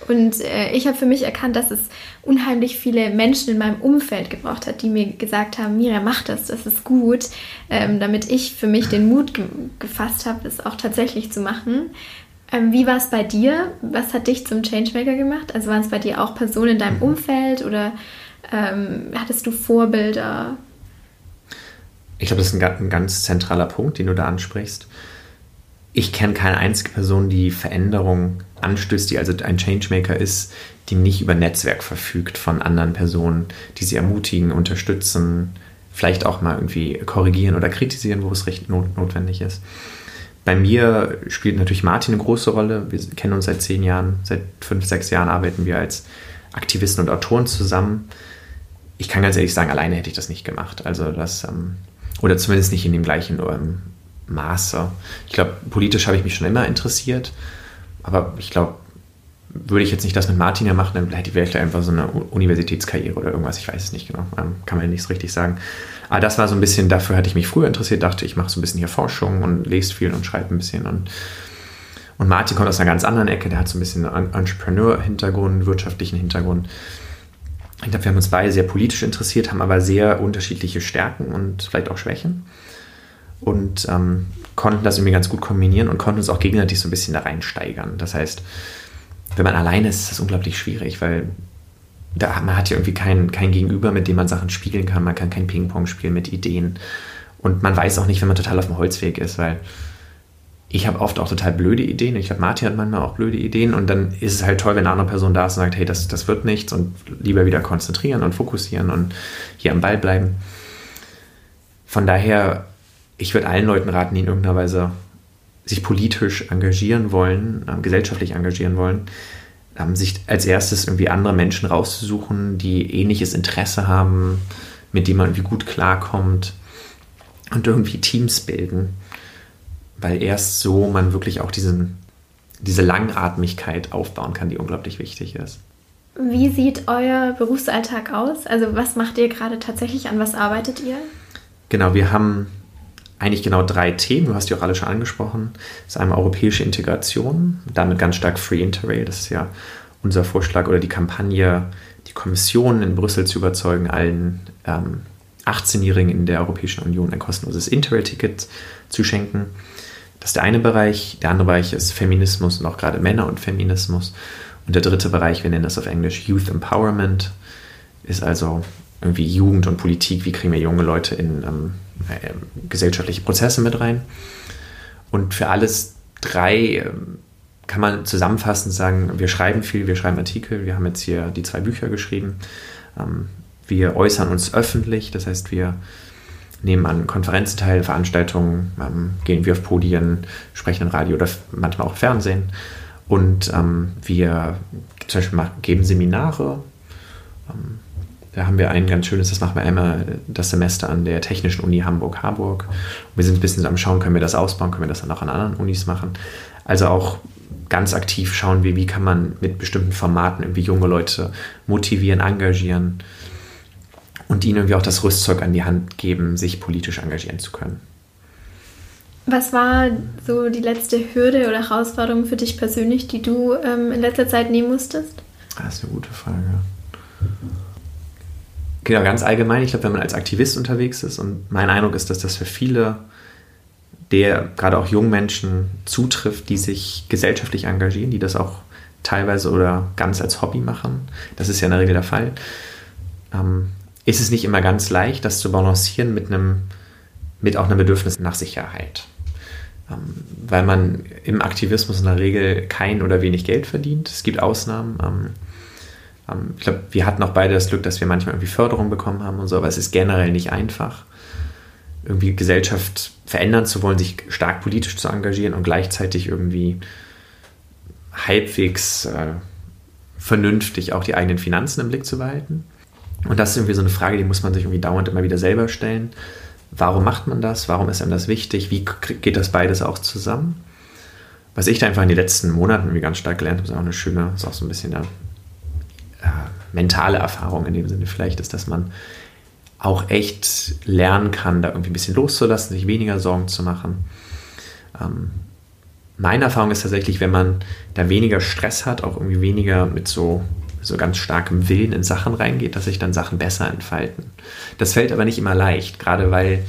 Und äh, ich habe für mich erkannt, dass es unheimlich viele Menschen in meinem Umfeld gebraucht hat, die mir gesagt haben, Mira, mach das, das ist gut, ähm, damit ich für mich den Mut ge gefasst habe, das auch tatsächlich zu machen. Ähm, wie war es bei dir? Was hat dich zum Changemaker gemacht? Also waren es bei dir auch Personen in deinem mhm. Umfeld oder ähm, hattest du Vorbilder? Ich glaube, das ist ein, ein ganz zentraler Punkt, den du da ansprichst. Ich kenne keine einzige Person, die Veränderung anstößt, die also ein Changemaker ist, die nicht über Netzwerk verfügt von anderen Personen, die sie ermutigen, unterstützen, vielleicht auch mal irgendwie korrigieren oder kritisieren, wo es recht not notwendig ist. Bei mir spielt natürlich Martin eine große Rolle. Wir kennen uns seit zehn Jahren, seit fünf, sechs Jahren arbeiten wir als Aktivisten und Autoren zusammen. Ich kann ganz ehrlich sagen, alleine hätte ich das nicht gemacht. Also das, ähm, oder zumindest nicht in dem gleichen ähm, Maße. Ich glaube, politisch habe ich mich schon immer interessiert, aber ich glaube, würde ich jetzt nicht das mit Martin ja machen, dann hätte ich vielleicht einfach so eine Universitätskarriere oder irgendwas, ich weiß es nicht genau, ähm, kann man ja nicht so richtig sagen. Aber das war so ein bisschen, dafür hatte ich mich früher interessiert, dachte ich mache so ein bisschen hier Forschung und lese viel und schreibe ein bisschen und und Martin kommt aus einer ganz anderen Ecke, der hat so ein bisschen einen Entrepreneur-Hintergrund, wirtschaftlichen Hintergrund. Ich glaube, wir haben uns beide sehr politisch interessiert, haben aber sehr unterschiedliche Stärken und vielleicht auch Schwächen. Und ähm, konnten das irgendwie ganz gut kombinieren und konnten uns auch gegenseitig so ein bisschen da reinsteigern. Das heißt, wenn man alleine ist, ist das unglaublich schwierig, weil da, man hat ja irgendwie kein, kein Gegenüber, mit dem man Sachen spielen kann. Man kann kein Ping-Pong spielen mit Ideen. Und man weiß auch nicht, wenn man total auf dem Holzweg ist, weil ich habe oft auch total blöde Ideen. Ich glaube, Martin hat manchmal auch blöde Ideen. Und dann ist es halt toll, wenn eine andere Person da ist und sagt, hey, das, das wird nichts und lieber wieder konzentrieren und fokussieren und hier am Ball bleiben. Von daher, ich würde allen Leuten raten, die in irgendeiner Weise sich politisch engagieren wollen, äh, gesellschaftlich engagieren wollen, ähm, sich als erstes irgendwie andere Menschen rauszusuchen, die ähnliches Interesse haben, mit denen man irgendwie gut klarkommt und irgendwie Teams bilden. Weil erst so man wirklich auch diesen, diese Langatmigkeit aufbauen kann, die unglaublich wichtig ist. Wie sieht euer Berufsalltag aus? Also was macht ihr gerade tatsächlich? An was arbeitet ihr? Genau, wir haben eigentlich genau drei Themen. Du hast die auch alle schon angesprochen. Das ist einmal europäische Integration, damit ganz stark Free Interrail. Das ist ja unser Vorschlag oder die Kampagne, die Kommission in Brüssel zu überzeugen, allen ähm, 18-Jährigen in der Europäischen Union ein kostenloses Interrail-Ticket zu schenken. Das ist der eine Bereich. Der andere Bereich ist Feminismus und auch gerade Männer und Feminismus. Und der dritte Bereich, wir nennen das auf Englisch Youth Empowerment, ist also irgendwie Jugend und Politik. Wie kriegen wir junge Leute in ähm, äh, gesellschaftliche Prozesse mit rein. Und für alles drei ähm, kann man zusammenfassend sagen, wir schreiben viel, wir schreiben Artikel, wir haben jetzt hier die zwei Bücher geschrieben. Ähm, wir äußern uns öffentlich, das heißt, wir nehmen an Konferenzen teil, Veranstaltungen, ähm, gehen wir auf Podien, sprechen im Radio oder manchmal auch Fernsehen. Und ähm, wir zum Beispiel geben Seminare. Ähm, da haben wir ein ganz schönes, das machen wir einmal das Semester an der Technischen Uni Hamburg-Harburg. Wir sind ein bisschen am Schauen, können wir das ausbauen, können wir das dann auch an anderen Unis machen. Also auch ganz aktiv schauen, wie, wie kann man mit bestimmten Formaten irgendwie junge Leute motivieren, engagieren und ihnen irgendwie auch das Rüstzeug an die Hand geben, sich politisch engagieren zu können. Was war so die letzte Hürde oder Herausforderung für dich persönlich, die du ähm, in letzter Zeit nehmen musstest? Das ist eine gute Frage. Genau, ganz allgemein, ich glaube, wenn man als Aktivist unterwegs ist und mein Eindruck ist, dass das für viele der gerade auch jungen Menschen zutrifft, die sich gesellschaftlich engagieren, die das auch teilweise oder ganz als Hobby machen. Das ist ja in der Regel der Fall. Ähm, ist es nicht immer ganz leicht, das zu balancieren mit einem, mit auch einem Bedürfnis nach Sicherheit. Ähm, weil man im Aktivismus in der Regel kein oder wenig Geld verdient. Es gibt Ausnahmen. Ähm, ähm, ich glaube, wir hatten auch beide das Glück, dass wir manchmal irgendwie Förderung bekommen haben und so, aber es ist generell nicht einfach, irgendwie Gesellschaft verändern zu wollen, sich stark politisch zu engagieren und gleichzeitig irgendwie halbwegs äh, vernünftig auch die eigenen Finanzen im Blick zu behalten. Und das ist irgendwie so eine Frage, die muss man sich irgendwie dauernd immer wieder selber stellen. Warum macht man das? Warum ist einem das wichtig? Wie geht das beides auch zusammen? Was ich da einfach in den letzten Monaten irgendwie ganz stark gelernt habe, ist auch eine schöne, ist auch so ein bisschen eine äh, mentale Erfahrung in dem Sinne vielleicht, ist, dass man auch echt lernen kann, da irgendwie ein bisschen loszulassen, sich weniger Sorgen zu machen. Ähm, meine Erfahrung ist tatsächlich, wenn man da weniger Stress hat, auch irgendwie weniger mit so so ganz starkem Willen in Sachen reingeht, dass sich dann Sachen besser entfalten. Das fällt aber nicht immer leicht, gerade weil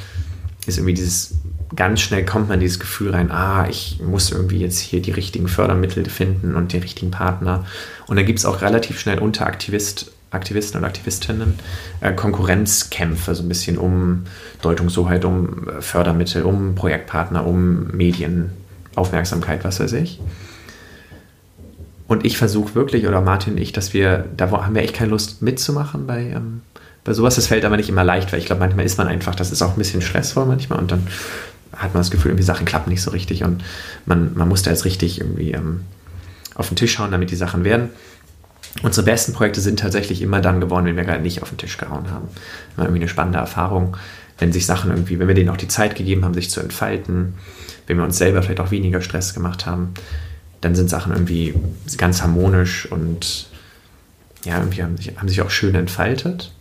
es irgendwie dieses ganz schnell kommt man dieses Gefühl rein, ah, ich muss irgendwie jetzt hier die richtigen Fördermittel finden und den richtigen Partner. Und dann gibt es auch relativ schnell unter Aktivist, Aktivisten und Aktivistinnen äh, Konkurrenzkämpfe, so ein bisschen um Deutungshoheit, um äh, Fördermittel, um Projektpartner, um Medienaufmerksamkeit, was weiß ich. Und ich versuche wirklich, oder Martin und ich, dass wir, da haben wir echt keine Lust mitzumachen bei, ähm, bei sowas. Das fällt aber nicht immer leicht, weil ich glaube, manchmal ist man einfach, das ist auch ein bisschen stressvoll manchmal und dann hat man das Gefühl, irgendwie Sachen klappen nicht so richtig und man, man muss da jetzt richtig irgendwie ähm, auf den Tisch schauen, damit die Sachen werden. Unsere besten Projekte sind tatsächlich immer dann geworden, wenn wir gerade nicht auf den Tisch gehauen haben. Immer irgendwie eine spannende Erfahrung, wenn sich Sachen irgendwie, wenn wir denen auch die Zeit gegeben haben, sich zu entfalten, wenn wir uns selber vielleicht auch weniger Stress gemacht haben dann sind Sachen irgendwie ganz harmonisch und ja, irgendwie haben sich, haben sich auch schön entfaltet.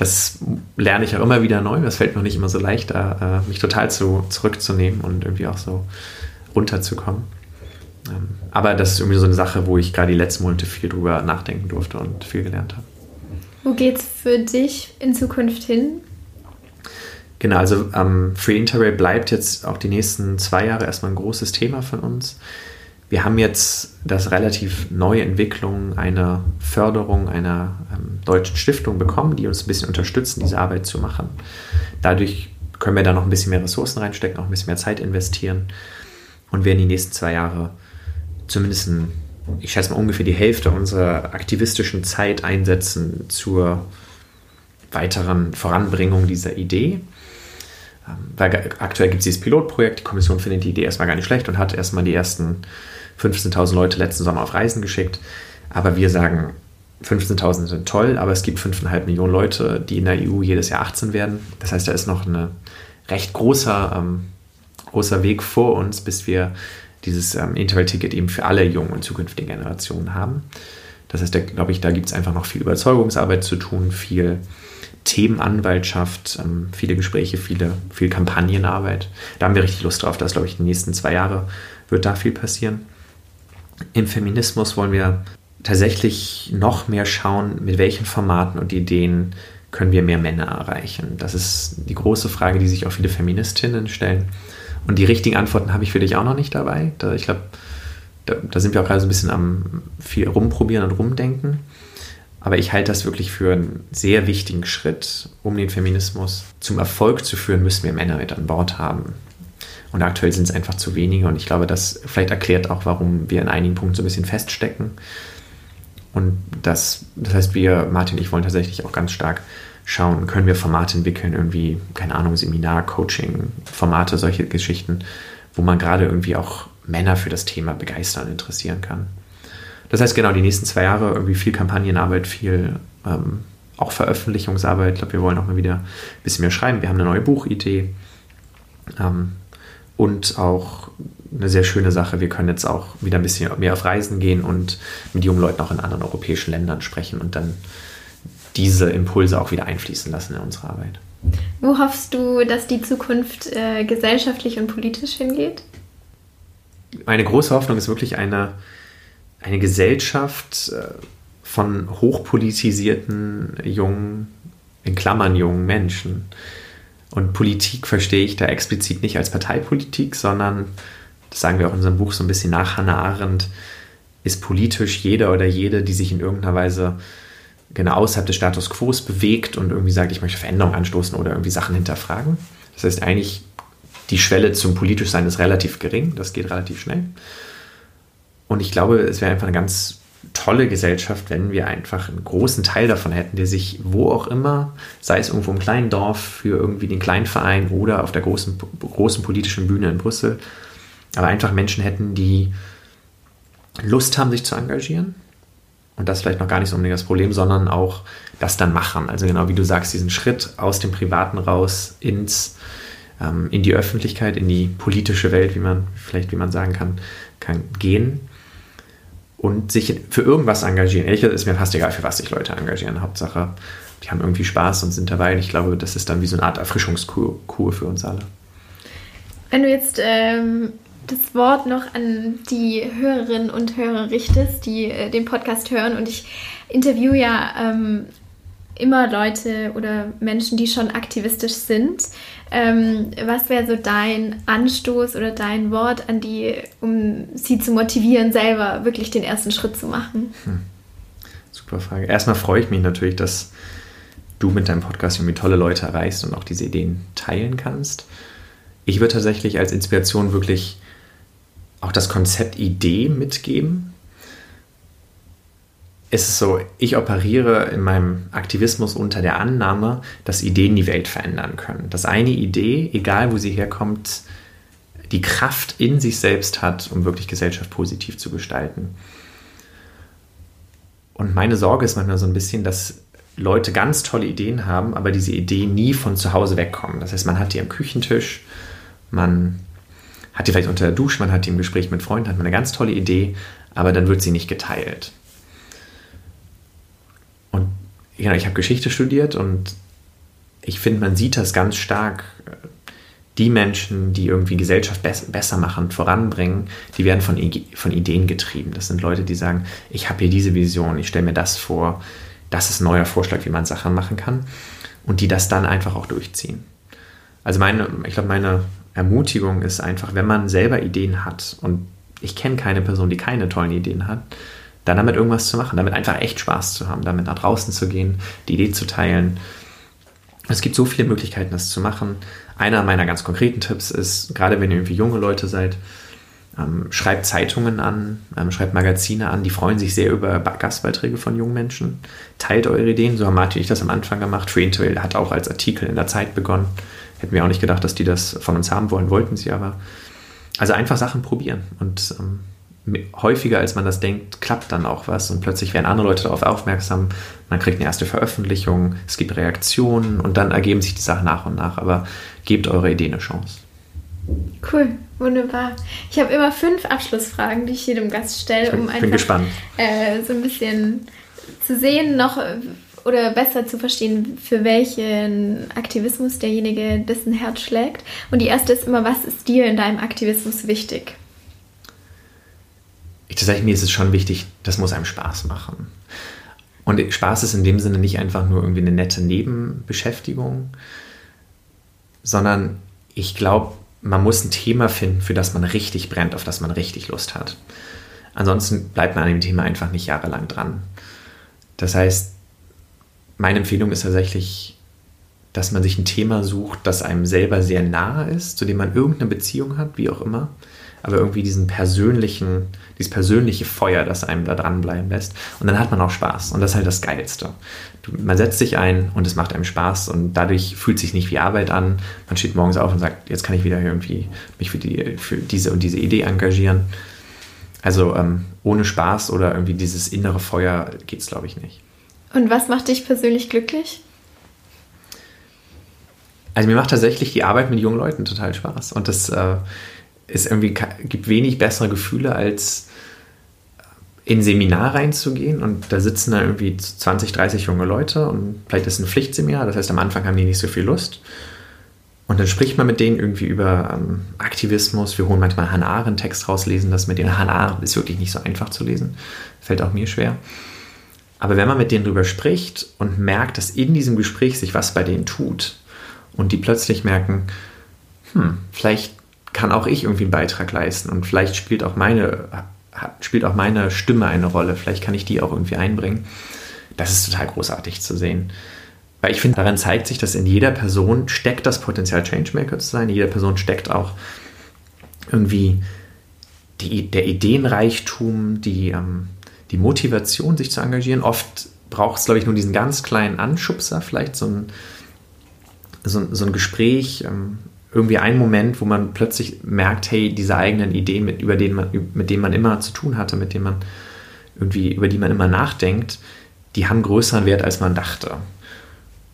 Das lerne ich auch immer wieder neu. Das fällt mir nicht immer so leicht, äh, mich total zu, zurückzunehmen und irgendwie auch so runterzukommen. Ähm, aber das ist irgendwie so eine Sache, wo ich gerade die letzten Monate viel drüber nachdenken durfte und viel gelernt habe. Wo geht es für dich in Zukunft hin? Genau, also ähm, Free Interrail bleibt jetzt auch die nächsten zwei Jahre erstmal ein großes Thema von uns. Wir haben jetzt das relativ neue Entwicklung einer Förderung einer ähm, deutschen Stiftung bekommen, die uns ein bisschen unterstützen, diese Arbeit zu machen. Dadurch können wir da noch ein bisschen mehr Ressourcen reinstecken, auch ein bisschen mehr Zeit investieren und werden die nächsten zwei Jahre zumindest, ein, ich schätze mal ungefähr die Hälfte unserer aktivistischen Zeit einsetzen zur weiteren Voranbringung dieser Idee. Ähm, weil aktuell gibt es dieses Pilotprojekt, die Kommission findet die Idee erstmal gar nicht schlecht und hat erstmal die ersten 15.000 Leute letzten Sommer auf Reisen geschickt. Aber wir sagen, 15.000 sind toll, aber es gibt 5,5 Millionen Leute, die in der EU jedes Jahr 18 werden. Das heißt, da ist noch ein recht großer, ähm, großer Weg vor uns, bis wir dieses ähm, Interrail-Ticket eben für alle jungen und zukünftigen Generationen haben. Das heißt, da glaube ich, da gibt es einfach noch viel Überzeugungsarbeit zu tun, viel Themenanwaltschaft, ähm, viele Gespräche, viele, viel Kampagnenarbeit. Da haben wir richtig Lust drauf. Das glaube ich, die nächsten zwei Jahre wird da viel passieren. Im Feminismus wollen wir tatsächlich noch mehr schauen, mit welchen Formaten und Ideen können wir mehr Männer erreichen. Das ist die große Frage, die sich auch viele Feministinnen stellen. Und die richtigen Antworten habe ich für dich auch noch nicht dabei. Da, ich glaube, da, da, sind wir auch gerade so ein bisschen am viel rumprobieren und rumdenken. Aber ich halte das wirklich für einen sehr wichtigen Schritt, um den Feminismus zum Erfolg zu führen, müssen wir Männer mit an Bord haben. Und aktuell sind es einfach zu wenige. Und ich glaube, das vielleicht erklärt auch, warum wir in einigen Punkten so ein bisschen feststecken. Und das, das heißt, wir, Martin und ich, wollen tatsächlich auch ganz stark schauen, können wir Formate entwickeln, irgendwie, keine Ahnung, Seminar, Coaching, Formate, solche Geschichten, wo man gerade irgendwie auch Männer für das Thema begeistern und interessieren kann. Das heißt, genau, die nächsten zwei Jahre irgendwie viel Kampagnenarbeit, viel ähm, auch Veröffentlichungsarbeit. Ich glaube, wir wollen auch mal wieder ein bisschen mehr schreiben. Wir haben eine neue Buchidee. Ähm, und auch eine sehr schöne Sache, wir können jetzt auch wieder ein bisschen mehr auf Reisen gehen und mit jungen Leuten auch in anderen europäischen Ländern sprechen und dann diese Impulse auch wieder einfließen lassen in unsere Arbeit. Wo hoffst du, dass die Zukunft äh, gesellschaftlich und politisch hingeht? Meine große Hoffnung ist wirklich eine, eine Gesellschaft äh, von hochpolitisierten jungen, in Klammern jungen Menschen. Und Politik verstehe ich da explizit nicht als Parteipolitik, sondern, das sagen wir auch in unserem Buch so ein bisschen nach Hannah Arendt, ist politisch jeder oder jede, die sich in irgendeiner Weise genau außerhalb des Status quo bewegt und irgendwie sagt, ich möchte Veränderungen anstoßen oder irgendwie Sachen hinterfragen. Das heißt eigentlich, die Schwelle zum Politischsein ist relativ gering, das geht relativ schnell. Und ich glaube, es wäre einfach eine ganz tolle Gesellschaft, wenn wir einfach einen großen Teil davon hätten, der sich wo auch immer, sei es irgendwo im kleinen Dorf für irgendwie den kleinen Verein oder auf der großen, großen politischen Bühne in Brüssel, aber einfach Menschen hätten, die Lust haben, sich zu engagieren. Und das vielleicht noch gar nicht so unbedingt das Problem, sondern auch das dann machen. Also genau wie du sagst, diesen Schritt aus dem Privaten raus ins, ähm, in die Öffentlichkeit, in die politische Welt, wie man vielleicht, wie man sagen kann, kann gehen und sich für irgendwas engagieren. Ehrlich gesagt ist mir fast egal, für was sich Leute engagieren. Hauptsache, die haben irgendwie Spaß und sind dabei. Und ich glaube, das ist dann wie so eine Art Erfrischungskur für uns alle. Wenn du jetzt ähm, das Wort noch an die Hörerinnen und Hörer richtest, die äh, den Podcast hören. Und ich interviewe ja ähm, immer Leute oder Menschen, die schon aktivistisch sind. Ähm, was wäre so dein Anstoß oder dein Wort an die, um sie zu motivieren, selber wirklich den ersten Schritt zu machen? Hm. Super Frage. Erstmal freue ich mich natürlich, dass du mit deinem Podcast irgendwie tolle Leute erreichst und auch diese Ideen teilen kannst. Ich würde tatsächlich als Inspiration wirklich auch das Konzept Idee mitgeben. Es ist so, ich operiere in meinem Aktivismus unter der Annahme, dass Ideen die Welt verändern können. Dass eine Idee, egal wo sie herkommt, die Kraft in sich selbst hat, um wirklich Gesellschaft positiv zu gestalten. Und meine Sorge ist manchmal so ein bisschen, dass Leute ganz tolle Ideen haben, aber diese Ideen nie von zu Hause wegkommen. Das heißt, man hat die am Küchentisch, man hat die vielleicht unter der Dusche, man hat die im Gespräch mit Freunden, hat man eine ganz tolle Idee, aber dann wird sie nicht geteilt. Und ja, ich habe Geschichte studiert und ich finde, man sieht das ganz stark. Die Menschen, die irgendwie Gesellschaft besser machen, voranbringen, die werden von, von Ideen getrieben. Das sind Leute, die sagen, ich habe hier diese Vision, ich stelle mir das vor, das ist ein neuer Vorschlag, wie man Sachen machen kann. Und die das dann einfach auch durchziehen. Also meine, ich glaube, meine Ermutigung ist einfach, wenn man selber Ideen hat und ich kenne keine Person, die keine tollen Ideen hat, dann damit irgendwas zu machen, damit einfach echt Spaß zu haben, damit nach draußen zu gehen, die Idee zu teilen. Es gibt so viele Möglichkeiten, das zu machen. Einer meiner ganz konkreten Tipps ist, gerade wenn ihr irgendwie junge Leute seid, ähm, schreibt Zeitungen an, ähm, schreibt Magazine an, die freuen sich sehr über Gastbeiträge von jungen Menschen. Teilt eure Ideen, so haben Martin und ich das am Anfang gemacht. Intel hat auch als Artikel in der Zeit begonnen. Hätten wir auch nicht gedacht, dass die das von uns haben wollen, wollten sie aber. Also einfach Sachen probieren. Und ähm, häufiger als man das denkt, klappt dann auch was. Und plötzlich werden andere Leute darauf aufmerksam. Man kriegt eine erste Veröffentlichung, es gibt Reaktionen und dann ergeben sich die Sachen nach und nach. Aber gebt eure Idee eine Chance. Cool, wunderbar. Ich habe immer fünf Abschlussfragen, die ich jedem Gast stelle, um einfach äh, so ein bisschen zu sehen, noch oder besser zu verstehen, für welchen Aktivismus derjenige dessen Herz schlägt. Und die erste ist immer, was ist dir in deinem Aktivismus wichtig? Ich tatsächlich, mir ist es schon wichtig, das muss einem Spaß machen. Und Spaß ist in dem Sinne nicht einfach nur irgendwie eine nette Nebenbeschäftigung, sondern ich glaube, man muss ein Thema finden, für das man richtig brennt, auf das man richtig Lust hat. Ansonsten bleibt man an dem Thema einfach nicht jahrelang dran. Das heißt, meine Empfehlung ist tatsächlich, dass man sich ein Thema sucht, das einem selber sehr nahe ist, zu dem man irgendeine Beziehung hat, wie auch immer, aber irgendwie diesen persönlichen, dieses persönliche Feuer, das einem da dranbleiben lässt. Und dann hat man auch Spaß. Und das ist halt das Geilste. Du, man setzt sich ein und es macht einem Spaß und dadurch fühlt es sich nicht wie Arbeit an. Man steht morgens auf und sagt, jetzt kann ich wieder irgendwie mich für, die, für diese und diese Idee engagieren. Also ähm, ohne Spaß oder irgendwie dieses innere Feuer geht es, glaube ich, nicht. Und was macht dich persönlich glücklich? Also mir macht tatsächlich die Arbeit mit jungen Leuten total Spaß. Und das äh, ist irgendwie, gibt wenig bessere Gefühle, als in ein Seminar reinzugehen und da sitzen dann irgendwie 20, 30 junge Leute und vielleicht ist es ein Pflichtseminar, das heißt am Anfang haben die nicht so viel Lust. Und dann spricht man mit denen irgendwie über ähm, Aktivismus. Wir holen manchmal Hannah Arendt Text raus, lesen das mit denen. Hannah ist wirklich nicht so einfach zu lesen. Fällt auch mir schwer. Aber wenn man mit denen drüber spricht und merkt, dass in diesem Gespräch sich was bei denen tut und die plötzlich merken, hm, vielleicht kann auch ich irgendwie einen Beitrag leisten und vielleicht spielt auch meine, spielt auch meine Stimme eine Rolle, vielleicht kann ich die auch irgendwie einbringen. Das ist total großartig zu sehen. Weil ich finde, daran zeigt sich, dass in jeder Person steckt das Potenzial, Changemaker zu sein. In jeder Person steckt auch irgendwie die, der Ideenreichtum, die, ähm, die Motivation, sich zu engagieren. Oft braucht es, glaube ich, nur diesen ganz kleinen Anschubser, vielleicht so ein, so, so ein Gespräch, ähm, irgendwie ein Moment, wo man plötzlich merkt, hey, diese eigenen Ideen, mit, über denen man, mit denen man immer zu tun hatte, mit denen man irgendwie, über die man immer nachdenkt, die haben größeren Wert, als man dachte.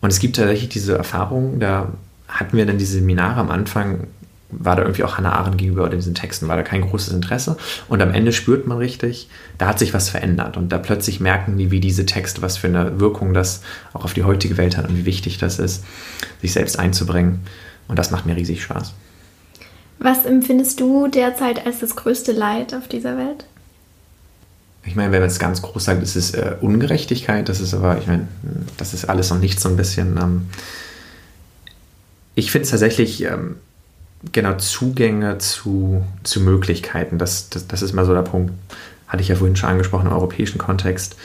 Und es gibt tatsächlich diese Erfahrung, da hatten wir dann diese Seminare am Anfang, war da irgendwie auch Hannah Arendt gegenüber diesen Texten, war da kein großes Interesse. Und am Ende spürt man richtig, da hat sich was verändert. Und da plötzlich merken die, wie diese Texte, was für eine Wirkung das auch auf die heutige Welt hat und wie wichtig das ist, sich selbst einzubringen. Und das macht mir riesig Spaß. Was empfindest du derzeit als das größte Leid auf dieser Welt? Ich meine, wenn man es ganz groß sagt, ist es äh, Ungerechtigkeit. Das ist aber, ich meine, das ist alles noch nicht so ein bisschen. Ähm, ich finde es tatsächlich ähm, genau Zugänge zu, zu Möglichkeiten. Das, das, das ist mal so der Punkt, hatte ich ja vorhin schon angesprochen im europäischen Kontext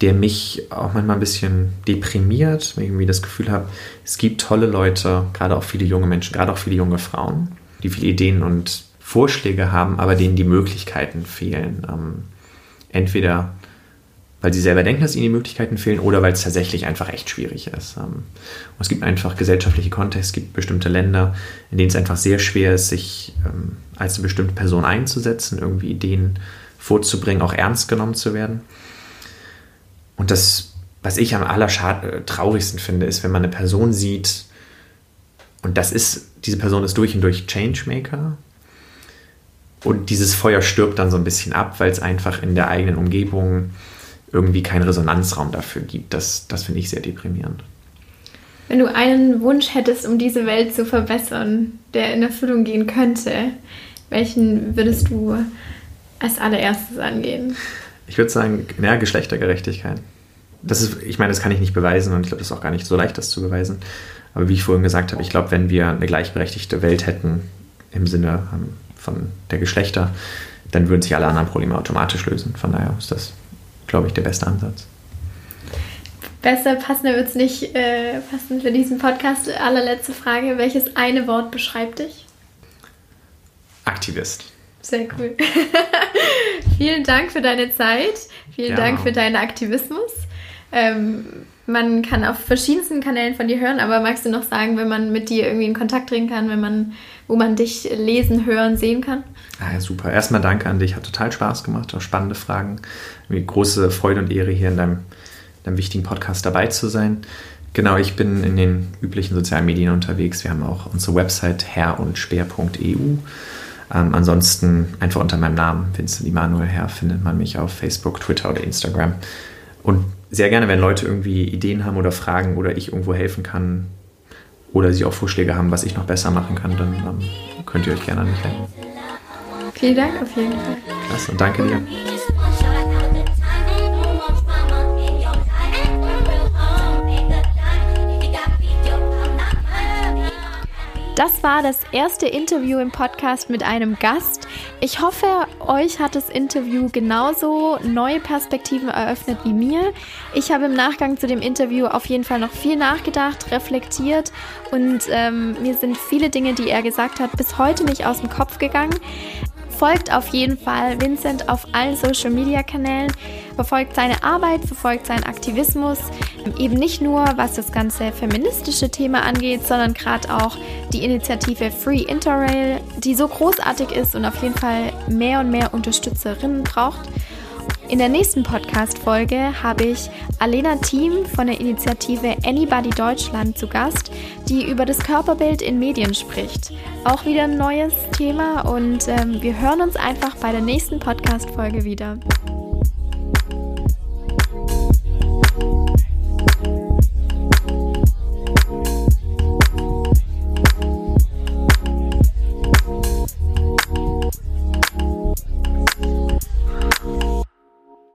der mich auch manchmal ein bisschen deprimiert, wenn ich irgendwie das Gefühl habe, es gibt tolle Leute, gerade auch viele junge Menschen, gerade auch viele junge Frauen, die viele Ideen und Vorschläge haben, aber denen die Möglichkeiten fehlen. Ähm, entweder weil sie selber denken, dass ihnen die Möglichkeiten fehlen oder weil es tatsächlich einfach echt schwierig ist. Ähm, und es gibt einfach gesellschaftliche Kontexte, es gibt bestimmte Länder, in denen es einfach sehr schwer ist, sich ähm, als eine bestimmte Person einzusetzen, irgendwie Ideen vorzubringen, auch ernst genommen zu werden. Und das, was ich am allertraurigsten finde, ist, wenn man eine Person sieht, und das ist, diese Person ist durch und durch Changemaker. Und dieses Feuer stirbt dann so ein bisschen ab, weil es einfach in der eigenen Umgebung irgendwie keinen Resonanzraum dafür gibt. Das, das finde ich sehr deprimierend. Wenn du einen Wunsch hättest, um diese Welt zu verbessern, der in Erfüllung gehen könnte, welchen würdest du als allererstes angehen? Ich würde sagen, ja, Geschlechtergerechtigkeit. Das ist, ich meine, das kann ich nicht beweisen und ich glaube, das ist auch gar nicht so leicht, das zu beweisen. Aber wie ich vorhin gesagt habe, ich glaube, wenn wir eine gleichberechtigte Welt hätten im Sinne ähm, von der Geschlechter, dann würden sich alle anderen Probleme automatisch lösen. Von daher ist das, glaube ich, der beste Ansatz. Besser passender wird es nicht äh, passen für diesen Podcast. Allerletzte Frage. Welches eine Wort beschreibt dich? Aktivist. Sehr cool. Vielen Dank für deine Zeit. Vielen ja. Dank für deinen Aktivismus. Ähm, man kann auf verschiedensten Kanälen von dir hören, aber magst du noch sagen, wenn man mit dir irgendwie in Kontakt treten kann, wenn man, wo man dich lesen, hören, sehen kann? Ah, ja, super. Erstmal danke an dich. Hat total Spaß gemacht. Auch spannende Fragen. Mir große Freude und Ehre, hier in deinem, deinem wichtigen Podcast dabei zu sein. Genau, ich bin in den üblichen sozialen Medien unterwegs. Wir haben auch unsere Website herrundspeer.eu. Ähm, ansonsten einfach unter meinem Namen, Vincent Immanuel Herr, findet man mich auf Facebook, Twitter oder Instagram. Und sehr gerne, wenn Leute irgendwie Ideen haben oder Fragen oder ich irgendwo helfen kann oder sie auch Vorschläge haben, was ich noch besser machen kann, dann ähm, könnt ihr euch gerne an mich wenden. Vielen Dank auf jeden Fall. Klasse und danke dir. Das war das erste Interview im Podcast mit einem Gast. Ich hoffe, euch hat das Interview genauso neue Perspektiven eröffnet wie mir. Ich habe im Nachgang zu dem Interview auf jeden Fall noch viel nachgedacht, reflektiert und ähm, mir sind viele Dinge, die er gesagt hat, bis heute nicht aus dem Kopf gegangen. Folgt auf jeden Fall Vincent auf allen Social Media Kanälen, verfolgt seine Arbeit, verfolgt seinen Aktivismus, eben nicht nur was das ganze feministische Thema angeht, sondern gerade auch die Initiative Free Interrail, die so großartig ist und auf jeden Fall mehr und mehr Unterstützerinnen braucht. In der nächsten Podcast-Folge habe ich Alena Thiem von der Initiative Anybody Deutschland zu Gast, die über das Körperbild in Medien spricht. Auch wieder ein neues Thema und ähm, wir hören uns einfach bei der nächsten Podcast-Folge wieder.